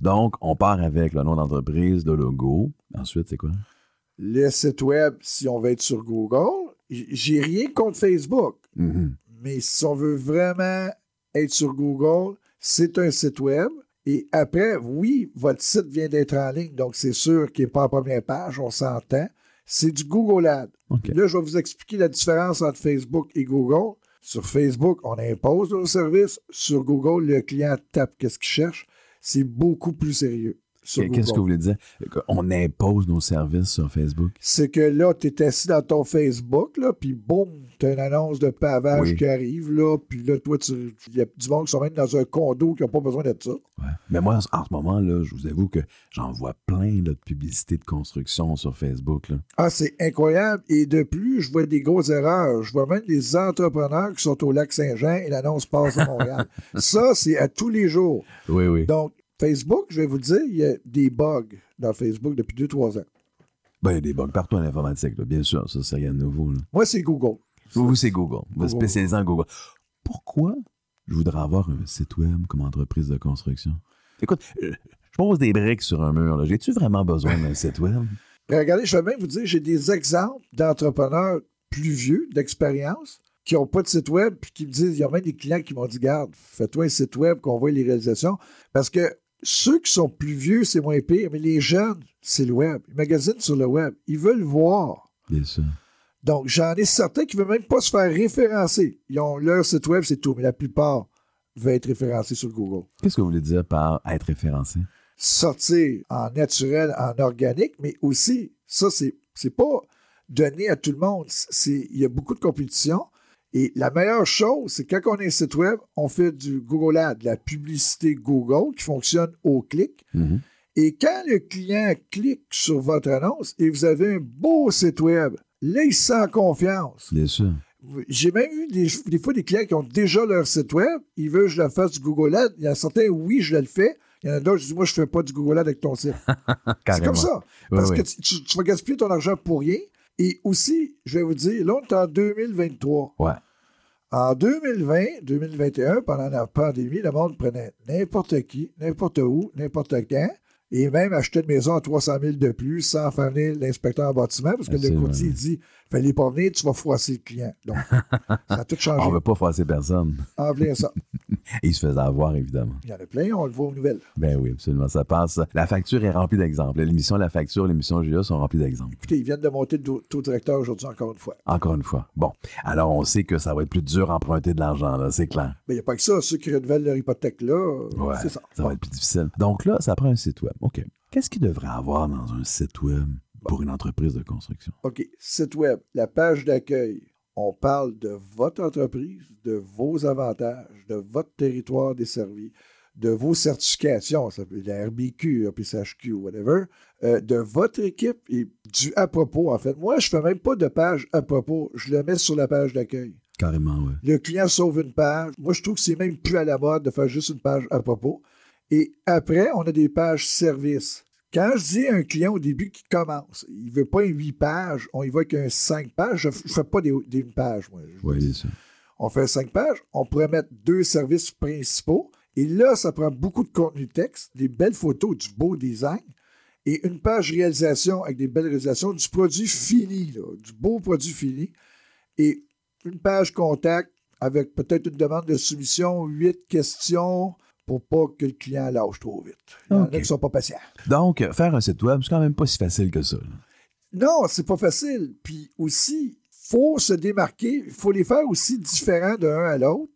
Donc, on part avec le nom d'entreprise, le logo. Ensuite, c'est quoi? Le site web, si on veut être sur Google, j'ai rien contre Facebook. Mhm. Mais si on veut vraiment être sur Google, c'est un site web. Et après, oui, votre site vient d'être en ligne, donc c'est sûr qu'il n'est pas en première page, on s'entend. C'est du Google Ads. Là, je vais vous expliquer la différence entre Facebook et Google. Sur Facebook, on impose nos services. Sur Google, le client tape qu'est-ce qu'il cherche. C'est beaucoup plus sérieux. Qu'est-ce que vous voulez dire? On impose nos services sur Facebook? c'est que là, tu es assis dans ton Facebook, là, puis boum, tu as une annonce de pavage Oui. qui arrive, là, puis là, toi, tu- il y a du monde qui sont même dans un condo qui n'a pas besoin de ça. Mais moi, en ce moment, là, je vous avoue que j'en vois plein là, de publicités de construction sur Facebook. Là. Ah, c'est incroyable. Et de plus, je vois des grosses erreurs. Je vois même des entrepreneurs qui sont au lac Saint-Jean et l'annonce passe à Montréal. <laughs> ça, c'est à tous les jours. Oui, oui. Donc, Facebook, je vais vous dire, il y a des bugs dans Facebook depuis 2-3 ans. Ben, il y a des bugs partout en informatique, là, bien sûr. Ça, c'est rien de nouveau. là. Moi, c'est Google. Vous, c'est Google. Vous spécialisé en Google. Pourquoi je voudrais avoir un site web comme entreprise de construction? Écoute, euh, je pose des briques sur un mur. J'ai-tu vraiment besoin d'un site web? Mais regardez, je vais même vous dire, j'ai des exemples d'entrepreneurs plus vieux, d'expérience, qui n'ont pas de site web, puis qui me disent, il y a même des clients qui m'ont dit, garde, fais-toi un site web qu'on voit les réalisations. Parce que ceux qui sont plus vieux, c'est moins pire, mais les jeunes, c'est le web. Ils magasinent sur le web. Ils veulent voir. Bien sûr. Donc, j'en ai certains qui ne veulent même pas se faire référencer. Ils ont leur site web, c'est tout, mais la plupart veulent être référencés sur Google. Qu'est-ce que vous voulez dire par être référencé? sortir en naturel, en organique, mais aussi, ça, c'est, c'est pas donné à tout le monde. C'est, il y a beaucoup de compétition. Et la meilleure chose, c'est quand on a un site web, on fait du Google Ads, de la publicité Google qui fonctionne au clic. Mhm. Et quand le client clique sur votre annonce et vous avez un beau site web, là, il se sent confiance. Bien sûr. J'ai même eu des, des fois des clients qui ont déjà leur site web, ils veulent que je le fasse du Google Ads. Il y en a certains, oui, je le fais. Il y en a d'autres, je dis, moi, je ne fais pas du Google Ads avec ton site. <laughs> c'est comme ça. Parce oui. que tu, tu- tu vas gaspiller ton argent pour rien. Et aussi, je vais vous dire, là, on est en 2023. Ouais. En 2020, 2021, pendant la pandémie, le monde prenait n'importe qui, n'importe où, n'importe quand, et même achetait une maison à 300 000 de plus sans faire venir l'inspecteur en bâtiment, parce que le Absolument. courtier dit fallait pas venir, tu vas froisser le client. Donc, <laughs> ça a tout changé. On ne veut pas froisser personne. En plein ça. Et <laughs> il se faisait avoir, évidemment. Il y en a plein, on le voit aux nouvelles. Ben oui, absolument. Ça passe. La facture est remplie d'exemples. L'émission La Facture, l'émission GA sont remplies d'exemples. Écoutez, ils viennent de monter le taux directeur aujourd'hui, encore une fois. Encore une fois. Bon. Alors, on sait que ça va être plus dur emprunter de l'argent, là. C'est clair. Mais il n'y a pas que ça. Ceux qui renouvellent leur hypothèque là, Ouais. c'est ça. va être plus difficile. Donc là, ça prend un site web. OK. Qu'est-ce qu'il devrait avoir dans un site web? Pour une entreprise de construction? OK. Site web, la page d'accueil. On parle de votre entreprise, de vos avantages, de votre territoire desservi, de vos certifications, ça peut être la RBQ, PCHQ, whatever, euh, de votre équipe et du à propos, en fait. Moi, je ne fais même pas de page à propos. Je le mets sur la page d'accueil. Carrément, oui. Le client sauve une page. Moi, je trouve que c'est même plus à la mode de faire juste une page à propos. Et après, on a des pages services. Quand je dis à un client au début qui commence, il ne veut pas une 8 pages, on y va avec un 5 pages. Je ne fais pas des, des page, moi. Oui. On fait 5 pages, on pourrait mettre deux services principaux. Et là, ça prend beaucoup de contenu texte, des belles photos, du beau design et une page réalisation avec des belles réalisations, du produit fini, là, du beau produit fini. Et une page contact avec peut-être une demande de soumission, huit questions pour pas que le client lâche trop vite. Il y en a qui ne sont pas patients. Donc, faire un site web, c'est quand même pas si facile que ça. là. Non, c'est pas facile. Puis aussi, faut se démarquer. Il faut les faire aussi différents d'un à l'autre.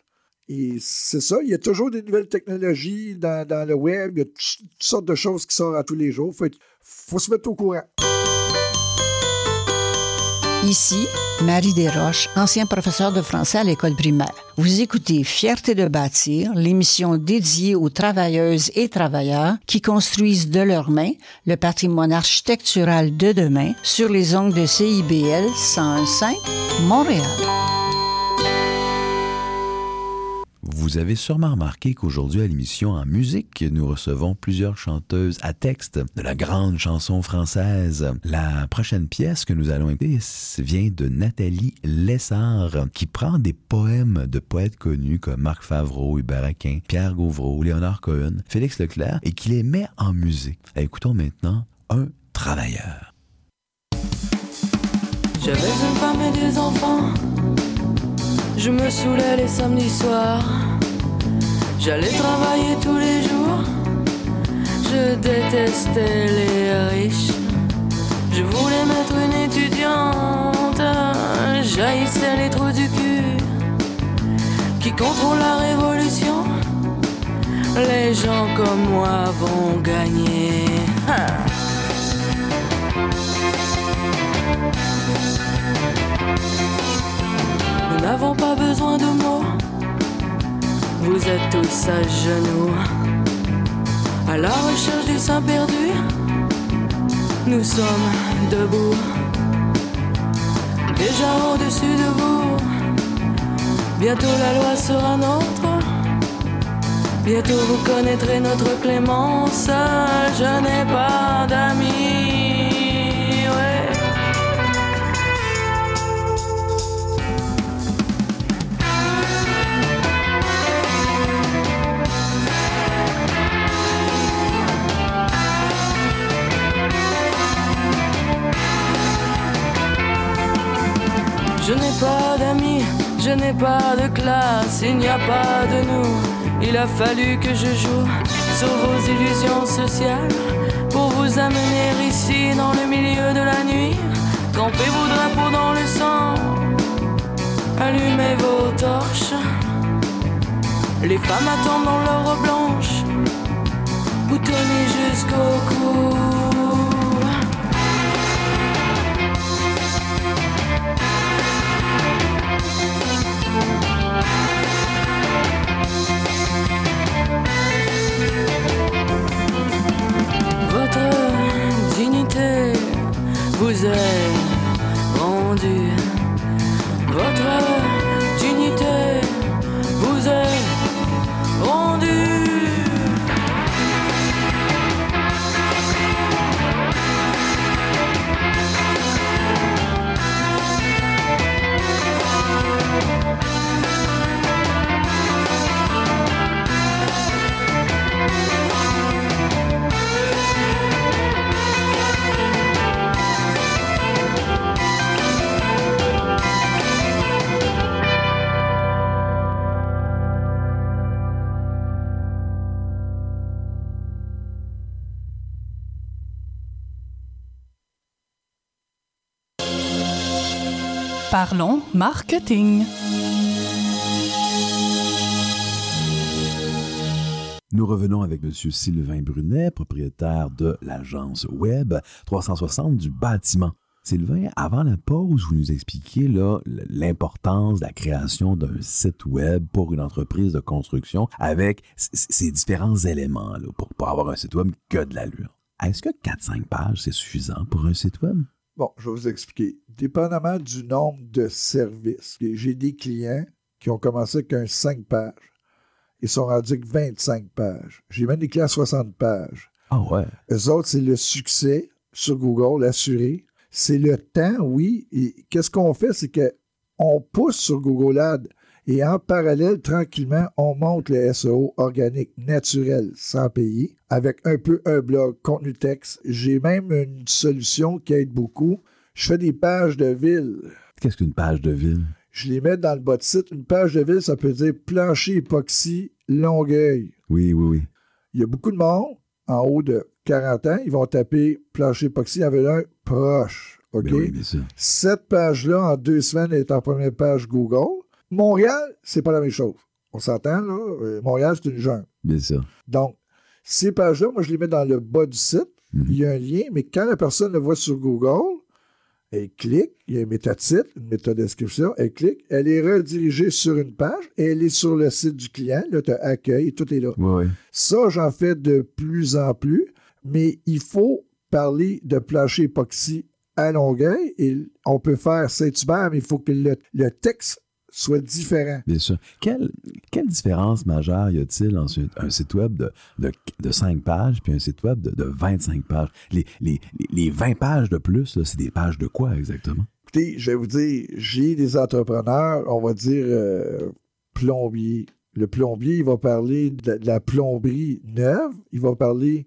Et c'est ça, il y a toujours des nouvelles technologies dans, dans le web. Il y a toutes sortes de choses qui sortent à tous les jours. Il faut, faut se mettre au courant. Ici, Marie Desroches, ancien professeur de français à l'école primaire. Vous écoutez Fierté de bâtir, l'émission dédiée aux travailleuses et travailleurs qui construisent de leurs mains le patrimoine architectural de demain sur les ongles de CIBL 1015 Montréal. Vous avez sûrement remarqué qu'aujourd'hui à l'émission en musique, nous recevons plusieurs chanteuses à texte de la grande chanson française. La prochaine pièce que nous allons écouter vient de Nathalie Lessard, qui prend des poèmes de poètes connus comme Marc Favreau, Hubert Aquin, Pierre Gauvreau, Léonard Cohen, Félix Leclerc, et qui les met en musique. Écoutons maintenant Un travailleur. J'avais une femme et des enfants. Je me saoulais les samedis soirs. J'allais travailler tous les jours. Je détestais les riches. Je voulais mettre une étudiante. J'haïssais les trous du cul qui contrôlent la révolution. Les gens comme moi vont gagner. Nous n'avons pas besoin de mots. Vous êtes tous à genoux. À la recherche du sein perdu. Nous sommes debout. Déjà au-dessus de vous. Bientôt la loi sera nôtre. Bientôt vous connaîtrez notre clémence. Je n'ai pas d'amis. Je n'ai pas d'amis, je n'ai pas de classe, il n'y a pas de nous. Il a fallu que je joue sur vos illusions sociales pour vous amener ici dans le milieu de la nuit. Campez vos drapeaux dans le sang, allumez vos torches. Les femmes attendent dans leur blanche, boutonnées jusqu'au cou. Vous est marketing. Nous revenons avec M. Sylvain Brunet, propriétaire de l'agence Web 360 du bâtiment. Sylvain, avant la pause, vous nous expliquiez l'importance de la création d'un site web pour une entreprise de construction avec ces différents éléments pour pas avoir un site web que de l'allure. Est-ce que 4-5 pages, c'est suffisant pour un site web? Bon, je vais vous expliquer. Dépendamment du nombre de services, j'ai des clients qui ont commencé avec un 5 pages. Ils sont rendus avec 25 pages. J'ai même des clients à 60 pages. Ah ouais. Eux autres, c'est le succès sur Google, assuré. C'est le temps, oui. Et qu'est-ce qu'on fait? C'est qu'on pousse sur Google Ads et en parallèle, tranquillement, on monte le SEO organique naturel sans payer avec un peu un blog, contenu texte. J'ai même une solution qui aide beaucoup. Je fais des pages de ville. Qu'est-ce qu'une page de ville? Je les mets dans le bas de site. Une page de ville, ça peut dire plancher époxy Longueuil. Oui, oui, oui. Il y a beaucoup de monde en haut de 40 ans. Ils vont taper plancher époxy. Il y en avait un proche. OK? Ben oui, bien sûr. Cette page-là, en deux semaines, est en première page Google. Montréal, c'est pas la même chose. On s'entend, là? Euh, Montréal, c'est une jungle. Bien sûr. Donc, ces pages-là, moi, je les mets dans le bas du site. Mhm. Il y a un lien, mais quand la personne le voit sur Google, elle clique, il y a un métatitre, une métadescription, elle clique, elle est redirigée sur une page et elle est sur le site du client. Là, tu as accueil, tout est là. Oui, oui. Ça, j'en fais de plus en plus, mais il faut parler de plancher époxy à Longueuil et on peut faire Saint-Hubert, mais il faut que le, le texte soit différent. Bien sûr. Quelle, quelle différence majeure y a-t-il entre un site web de, de, de 5 pages puis un site web de, de 25 pages? Les, les, les 20 pages de plus, c'est des pages de quoi exactement? Écoutez, je vais vous dire, j'ai des entrepreneurs, on va dire euh, plombier. Le plombier, il va parler de, de la plomberie neuve, il va parler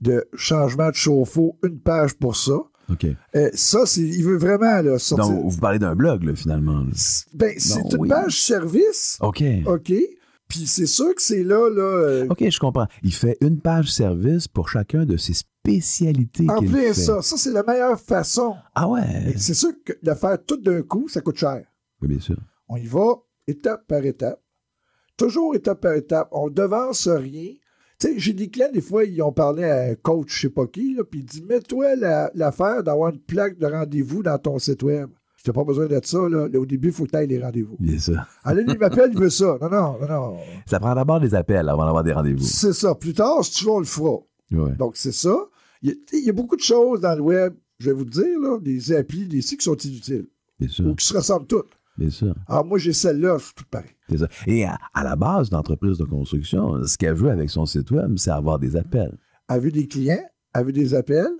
de changement de chauffe-eau, une page pour ça. OK. Euh, ça, c'est, il veut vraiment là, sortir. Donc, vous parlez d'un blog, là, finalement. là. Ben, c'est Non, une oui. page service. OK. OK. Puis c'est sûr que c'est là, là. euh, OK, je comprends. Il fait une page service pour chacun de ses spécialités en qu'il plein fait. ça. Ça, c'est la meilleure façon. Ah ouais? C'est sûr que de faire tout d'un coup, ça coûte cher. Oui, bien sûr. On y va étape par étape. Toujours étape par étape. On devance rien. Tu sais, j'ai des clients, des fois, ils ont parlé à un coach, je sais pas qui, puis il dit Mets-toi la- l'affaire d'avoir une plaque de rendez-vous dans ton site web. Tu n'as pas besoin de ça. Là. Au début, il faut que tu ailles les rendez-vous. Bien sûr. Ah, là, lui, il m'appelle, il veut ça. Non, non, non, non. Ça prend d'abord des appels avant d'avoir des rendez-vous. C'est ça. Plus tard, si tu veux, on le fera. Ouais. Donc, c'est ça. Il y, a, tu sais, il y a beaucoup de choses dans le web, je vais vous le dire, là, des applis, des sites qui sont inutiles Bien sûr. ou qui se ressemblent toutes. Bien sûr. Alors, moi, j'ai celle-là, je suis tout pareil. C'est ça. Et à, à la base d'entreprise de construction, ce qu'elle veut avec son site web, c'est avoir des appels. Elle veut des clients, elle veut des appels,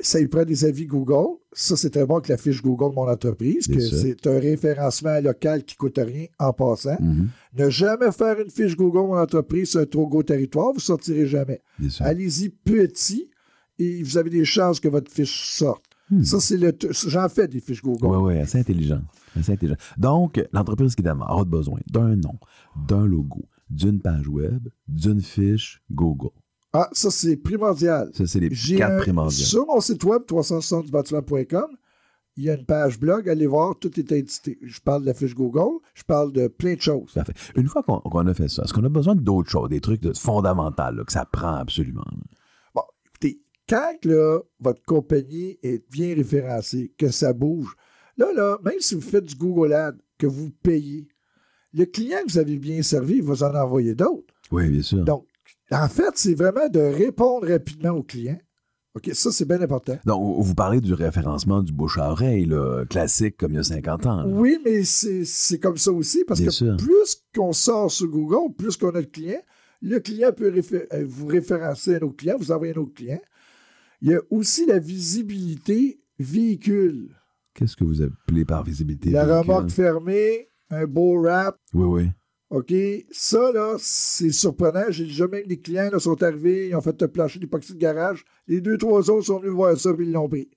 ça lui prend des avis Google. Ça, c'est très bon avec la fiche Google Mon Entreprise, que c'est un référencement local qui coûte rien en passant. Mhm. Ne jamais faire une fiche Google Mon Entreprise sur un trop gros territoire, vous ne sortirez jamais. Allez-y petit et vous avez des chances que votre fiche sorte. Ça, c'est le. J'en fais des fiches Google. Oui, oui, assez intelligent. Assez intelligent. Donc, l'entreprise qui aura besoin d'un nom, d'un logo, d'une page web, d'une fiche Google. Ah, ça, c'est primordial. Ça, c'est les quatre un- primordiales. Sur mon site web, 360bâtiment.com, il y a une page blog, allez voir, tout est indiqué. Je parle de la fiche Google, je parle de plein de choses. Parfait. Une fois qu'on a fait ça, est-ce qu'on a besoin d'autres choses, des trucs de, fondamentaux que ça prend absolument? là? Quand là, votre compagnie est bien référencée, que ça bouge, là, là, même si vous faites du Google Ad, que vous payez, le client que vous avez bien servi, il va vous en envoyer d'autres. Oui, bien sûr. Donc, en fait, c'est vraiment de répondre rapidement au client. OK, ça, c'est bien important. Donc, vous parlez du référencement du bouche à oreille, là, classique comme il y a 50 ans. là. Oui, mais c'est comme ça aussi, parce Bien que sûr. plus qu'on sort sur Google, plus qu'on a de clients, le client peut réfé- euh, vous référencer à nos clients, vous envoyer à nos clients. Il y a aussi la visibilité véhicule. Qu'est-ce que vous appelez par visibilité? La véhicule? remorque fermée, un beau rap. Oui, oui. OK, ça, là, c'est surprenant. J'ai déjà même des clients là, sont arrivés, ils ont fait un plancher d'époxy de garage. Les deux, trois autres sont venus voir ça, puis ils l'ont pris.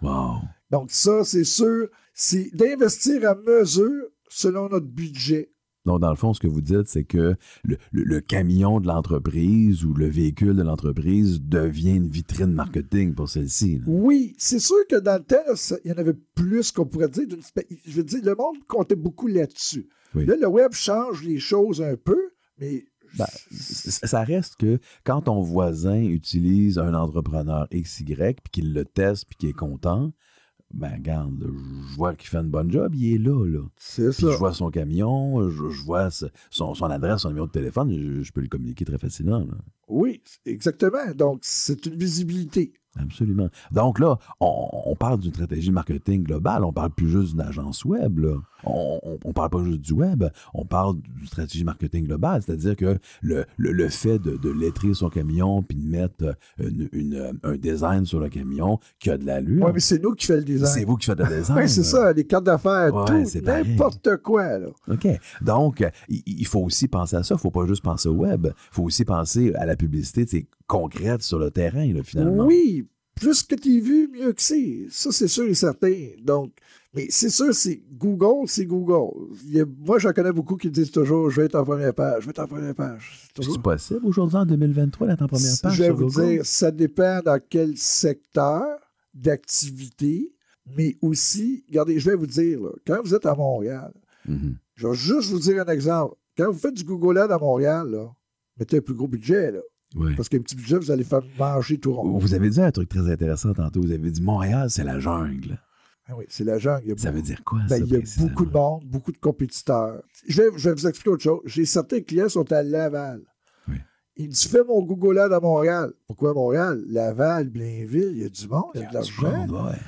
Wow. Donc, ça, c'est sûr, c'est d'investir à mesure selon notre budget. Donc, dans le fond, ce que vous dites, c'est que le, le- le camion de l'entreprise ou le véhicule de l'entreprise devient une vitrine marketing pour celle-ci. Oui, c'est sûr que dans le temps, il y en avait plus qu'on pourrait dire. Je veux dire, le monde comptait beaucoup là-dessus. Oui. Là, le web change les choses un peu, mais Ben, ça reste que quand ton voisin utilise un entrepreneur XY, puis qu'il le teste, puis qu'il est content, ben regarde, je vois qu'il fait une bonne job, il est là, là. C'est ça. je vois son camion, je, je vois son adresse, son numéro de téléphone, je, je peux le communiquer très facilement. là. oui, exactement. Donc, c'est une visibilité. Absolument. Donc là, on, on parle d'une stratégie de marketing globale, on parle plus juste d'une agence web. Là. On, on parle pas juste du web, on parle d'une stratégie marketing globale, c'est-à-dire que le, le, le fait de, de lettrer son camion puis de mettre euh, une- une- un design sur le camion qui a de l'allure. Oui, mais c'est nous qui fait le design. C'est vous qui faites le <laughs> design. Oui, c'est ça, les cartes d'affaires, Ouais, tout, n'importe quoi. Là. OK. Donc, euh, il, il faut aussi penser à ça. Il ne faut pas juste penser au web. Il faut aussi penser à la publicité concrète sur le terrain, là, finalement. Oui, plus que tu vu, mieux que c'est. Ça, c'est sûr et certain. Donc, mais c'est sûr, c'est Google, c'est Google. Il y a- moi, j'en connais beaucoup qui disent toujours je vais être en première page, je vais être en première page. C'est toujours- possible aujourd'hui, en 2023, d'être en première page Je vais vous Google? dire, ça dépend dans quel secteur d'activité, mais aussi, regardez, je vais vous dire, là, quand vous êtes à Montréal, Mhm. je vais juste vous dire un exemple. Quand vous faites du Google Ad à Montréal, là, mettez un plus gros budget, là. Oui. Parce qu'un petit budget, vous allez faire manger tout rond. Vous avez dit un truc très intéressant tantôt. Vous avez dit Montréal, c'est la jungle. Ah oui, c'est la jungle. Ça veut dire quoi, Ben, ça, il y a beaucoup de monde, beaucoup de compétiteurs. Je vais, je vais vous expliquer autre chose. J'ai certains clients qui sont à Laval. Ils disent Fais mon Google Ad à Montréal. Pourquoi Montréal? Laval, Blainville, il y a du monde, il y a de l'argent. ouais.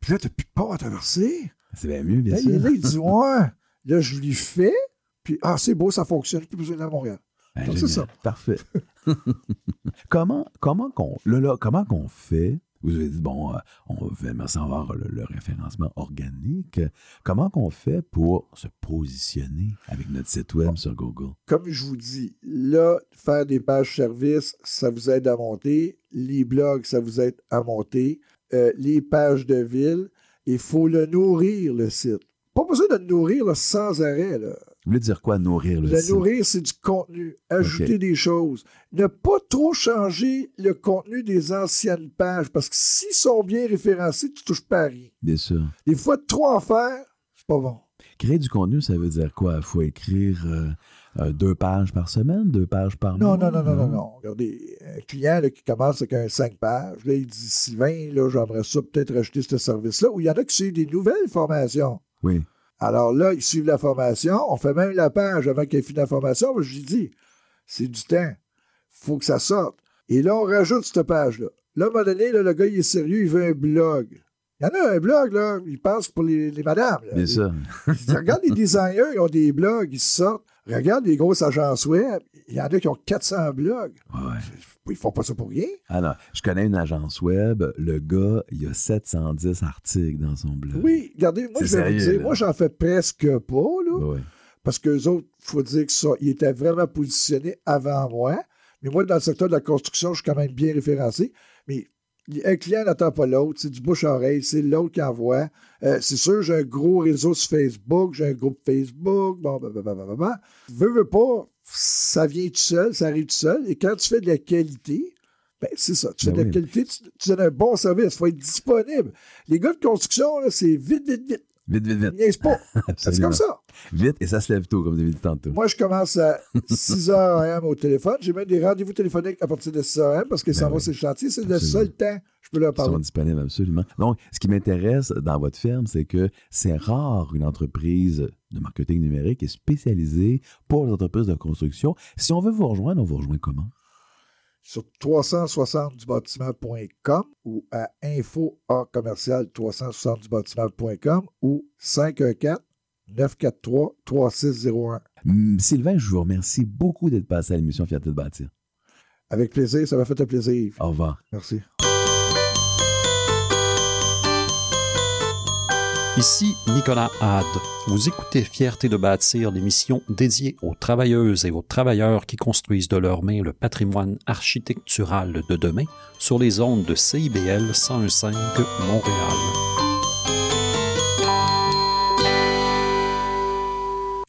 Puis là, tu n'as plus de pont à traverser. C'est bien mieux, bien Là, sûr. il est là, il dit <laughs> Ouais. Là, je lui fais. Puis, ah, c'est beau, ça fonctionne. Plus besoin d'aller à Montréal. Ah, Donc, c'est ça. Parfait. <laughs> comment comment qu'on là, là, comment qu'on fait? Vous avez dit, bon, euh, on veut aimer ça avoir le, le référencement organique. Comment qu'on fait pour se positionner avec notre site web sur Google? Comme je vous dis, là, faire des pages services, ça vous aide à monter. Les blogs, ça vous aide à monter. Euh, les pages de ville, il faut le nourrir, le site. Pas besoin de le nourrir là, sans arrêt. Là. Vous voulez dire quoi, nourrir le, Le site? nourrir, c'est du contenu. Ajouter des choses. Ne pas trop changer le contenu des anciennes pages, parce que s'ils sont bien référencés, tu touches pas à rien. Bien sûr. Des fois, trop en faire, c'est pas bon. Créer du contenu, ça veut dire quoi? Il faut écrire euh, euh, deux pages par semaine, deux pages par Non, mois? non, non, non, non, non? Regardez, un client là, qui commence avec un 5 pages, là, il dit Sylvain, là, j'aimerais ça peut-être acheter ce service-là, ou il y en a qui suivent des nouvelles formations. Oui. Alors là, ils suivent la formation, on fait même la page avant qu'il ait fini la formation, je lui dis, c'est du temps, faut que ça sorte. Et là, on rajoute cette page-là. Là, à un moment donné, là, le gars, il est sérieux, il veut un blog. Il y en a un blog, là, il passe pour les, les madames. là. Bien sûr. Tu regardes les designers, ils ont des blogs, ils sortent. Regarde les grosses agences web, il y en a qui ont 400 blogs. Ils font pas ça pour rien. Ah non, je connais une agence web. Le gars, il a 710 articles dans son blog. Oui, regardez, moi, je vais vous dire, là. moi, j'en fais presque pas, là. Parce qu'eux autres, il faut dire que ça, ils étaient vraiment positionnés avant moi. Mais moi, dans le secteur de la construction, je suis quand même bien référencé. Mais un client n'attend pas l'autre. C'est du bouche-oreille. C'est l'autre qui envoie. Euh, c'est sûr, j'ai un gros réseau sur Facebook. J'ai un groupe Facebook. Bon, ben, ben, ben, ben, ben, ben. Veux, veux pas, ça vient tout seul. Ça arrive tout seul. Et quand tu fais de la qualité, ben, c'est ça. Tu fais Ben de la oui. qualité, tu, tu donnes un bon service. Il faut être disponible. Les gars de construction, c'est vite, vite, vite. Vite, vite, vite. Niaise pas. <laughs> C'est comme ça. Vite, et ça se lève tôt, comme vous avez dit tantôt. Moi, je commence à 6 h AM au téléphone. J'ai même des rendez-vous téléphoniques à partir de 6 h AM parce qu'ils s'en vont sur le chantier. C'est le seul temps que je peux leur Ils sont parler. disponibles, absolument. Donc, ce qui m'intéresse dans votre firme, c'est que c'est rare une entreprise de marketing numérique est spécialisée pour les entreprises de construction. Si on veut vous rejoindre, on vous rejoint comment? Sur 360 du bâtiment.com ou à info commercial 360 du bâtiment.com ou 514 943 3601. Hum, Sylvain, je vous remercie beaucoup d'être passé à l'émission Fierté de bâtir. Avec plaisir, ça m'a fait un plaisir. Au revoir. Merci. Ici Nicolas Hade. Vous écoutez Fierté de bâtir, l'émission dédiée aux travailleuses et aux travailleurs qui construisent de leurs mains le patrimoine architectural de demain sur les ondes de CIBL 1015 Montréal.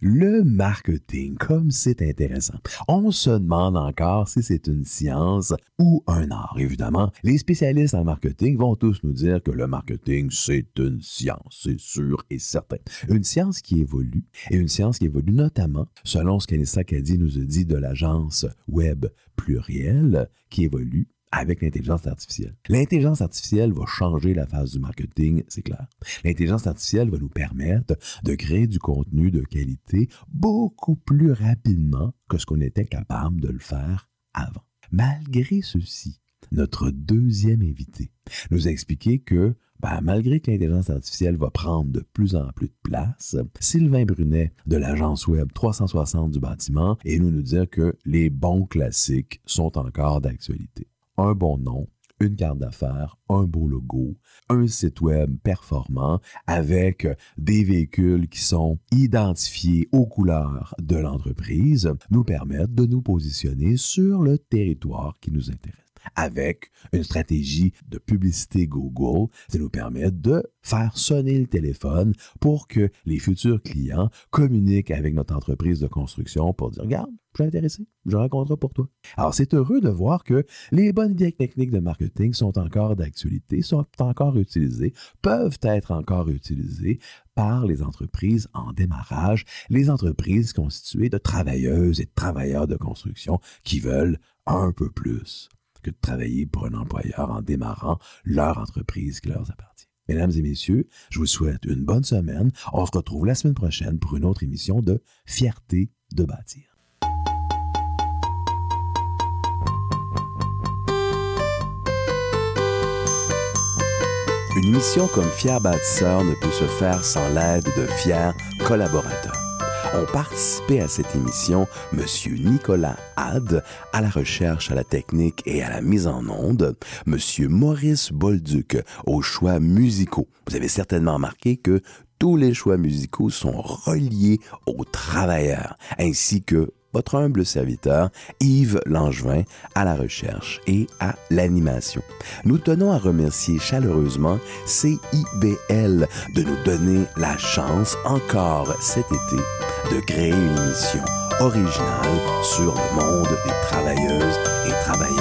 Le marketing, comme c'est intéressant. On se demande encore si c'est une science ou un art. Évidemment, les spécialistes en marketing vont tous nous dire que le marketing, c'est une science, c'est sûr et certain. Une science qui évolue, et une science qui évolue notamment, selon ce qu'Anissa Caddy nous a dit de l'agence web plurielle, qui évolue avec l'intelligence artificielle. L'intelligence artificielle va changer la phase du marketing, c'est clair. L'intelligence artificielle va nous permettre de créer du contenu de qualité beaucoup plus rapidement que ce qu'on était capable de le faire avant. Malgré ceci, notre deuxième invité nous a expliqué que ben, malgré que l'intelligence artificielle va prendre de plus en plus de place, Sylvain Brunet de l'agence web 360 du bâtiment et nous nous dire que les bons classiques sont encore d'actualité un bon nom, une carte d'affaires, un beau logo, un site web performant avec des véhicules qui sont identifiés aux couleurs de l'entreprise nous permettent de nous positionner sur le territoire qui nous intéresse. Avec une stratégie de publicité Google, ça nous permet de faire sonner le téléphone pour que les futurs clients communiquent avec notre entreprise de construction pour dire, regarde, je suis intéressé, j'ai un contrat pour toi. Alors, c'est heureux de voir que les bonnes techniques de marketing sont encore d'actualité, sont encore utilisées, peuvent être encore utilisées par les entreprises en démarrage, les entreprises constituées de travailleuses et de travailleurs de construction qui veulent un peu plus que de travailler pour un employeur en démarrant leur entreprise qui leur appartient. Mesdames et messieurs, je vous souhaite une bonne semaine. On se retrouve la semaine prochaine pour une autre émission de Fierté de bâtir. Une mission comme Fier bâtisseur ne peut se faire sans l'aide de fiers collaborateurs. Ont participé à cette émission M. Nicolas Had à la recherche, à la technique et à la mise en onde, M. Maurice Bolduc aux choix musicaux. Vous avez certainement remarqué que tous les choix musicaux sont reliés aux travailleurs, ainsi que votre humble serviteur Yves Langevin à la recherche et à l'animation. Nous tenons à remercier chaleureusement CIBL de nous donner la chance encore cet été de créer une émission originale sur le monde des travailleuses et travailleurs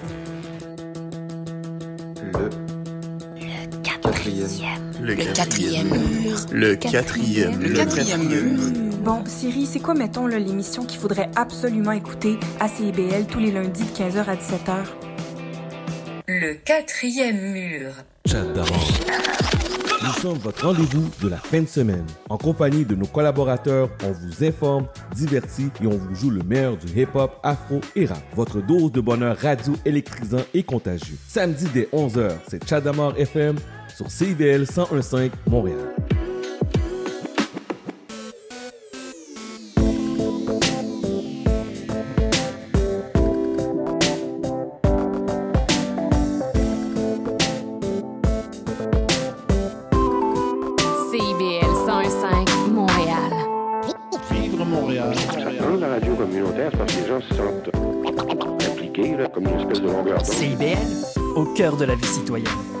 quatrième. Le quatrième mur. Le quatrième. Le quatrième mur. Bon, Siri, c'est quoi, mettons, là, l'émission qu'il faudrait absolument écouter à CIBL tous les lundis de 15h à 17h? Le quatrième mur. Nous sommes votre rendez-vous de la fin de semaine. En compagnie de nos collaborateurs, on vous informe, divertit et on vous joue le meilleur du hip-hop, afro et rap. Votre dose de bonheur radio électrisant et contagieux. Samedi dès 11h, c'est Chadamar FM sur CIBL 1015 Montréal. CIBL 101.5 Montréal. Vivre Montréal. Dans la radio communautaire, parce que les gens se sentent impliqués, là, comme une espèce de longueur. CIBL, au cœur de la vie citoyenne.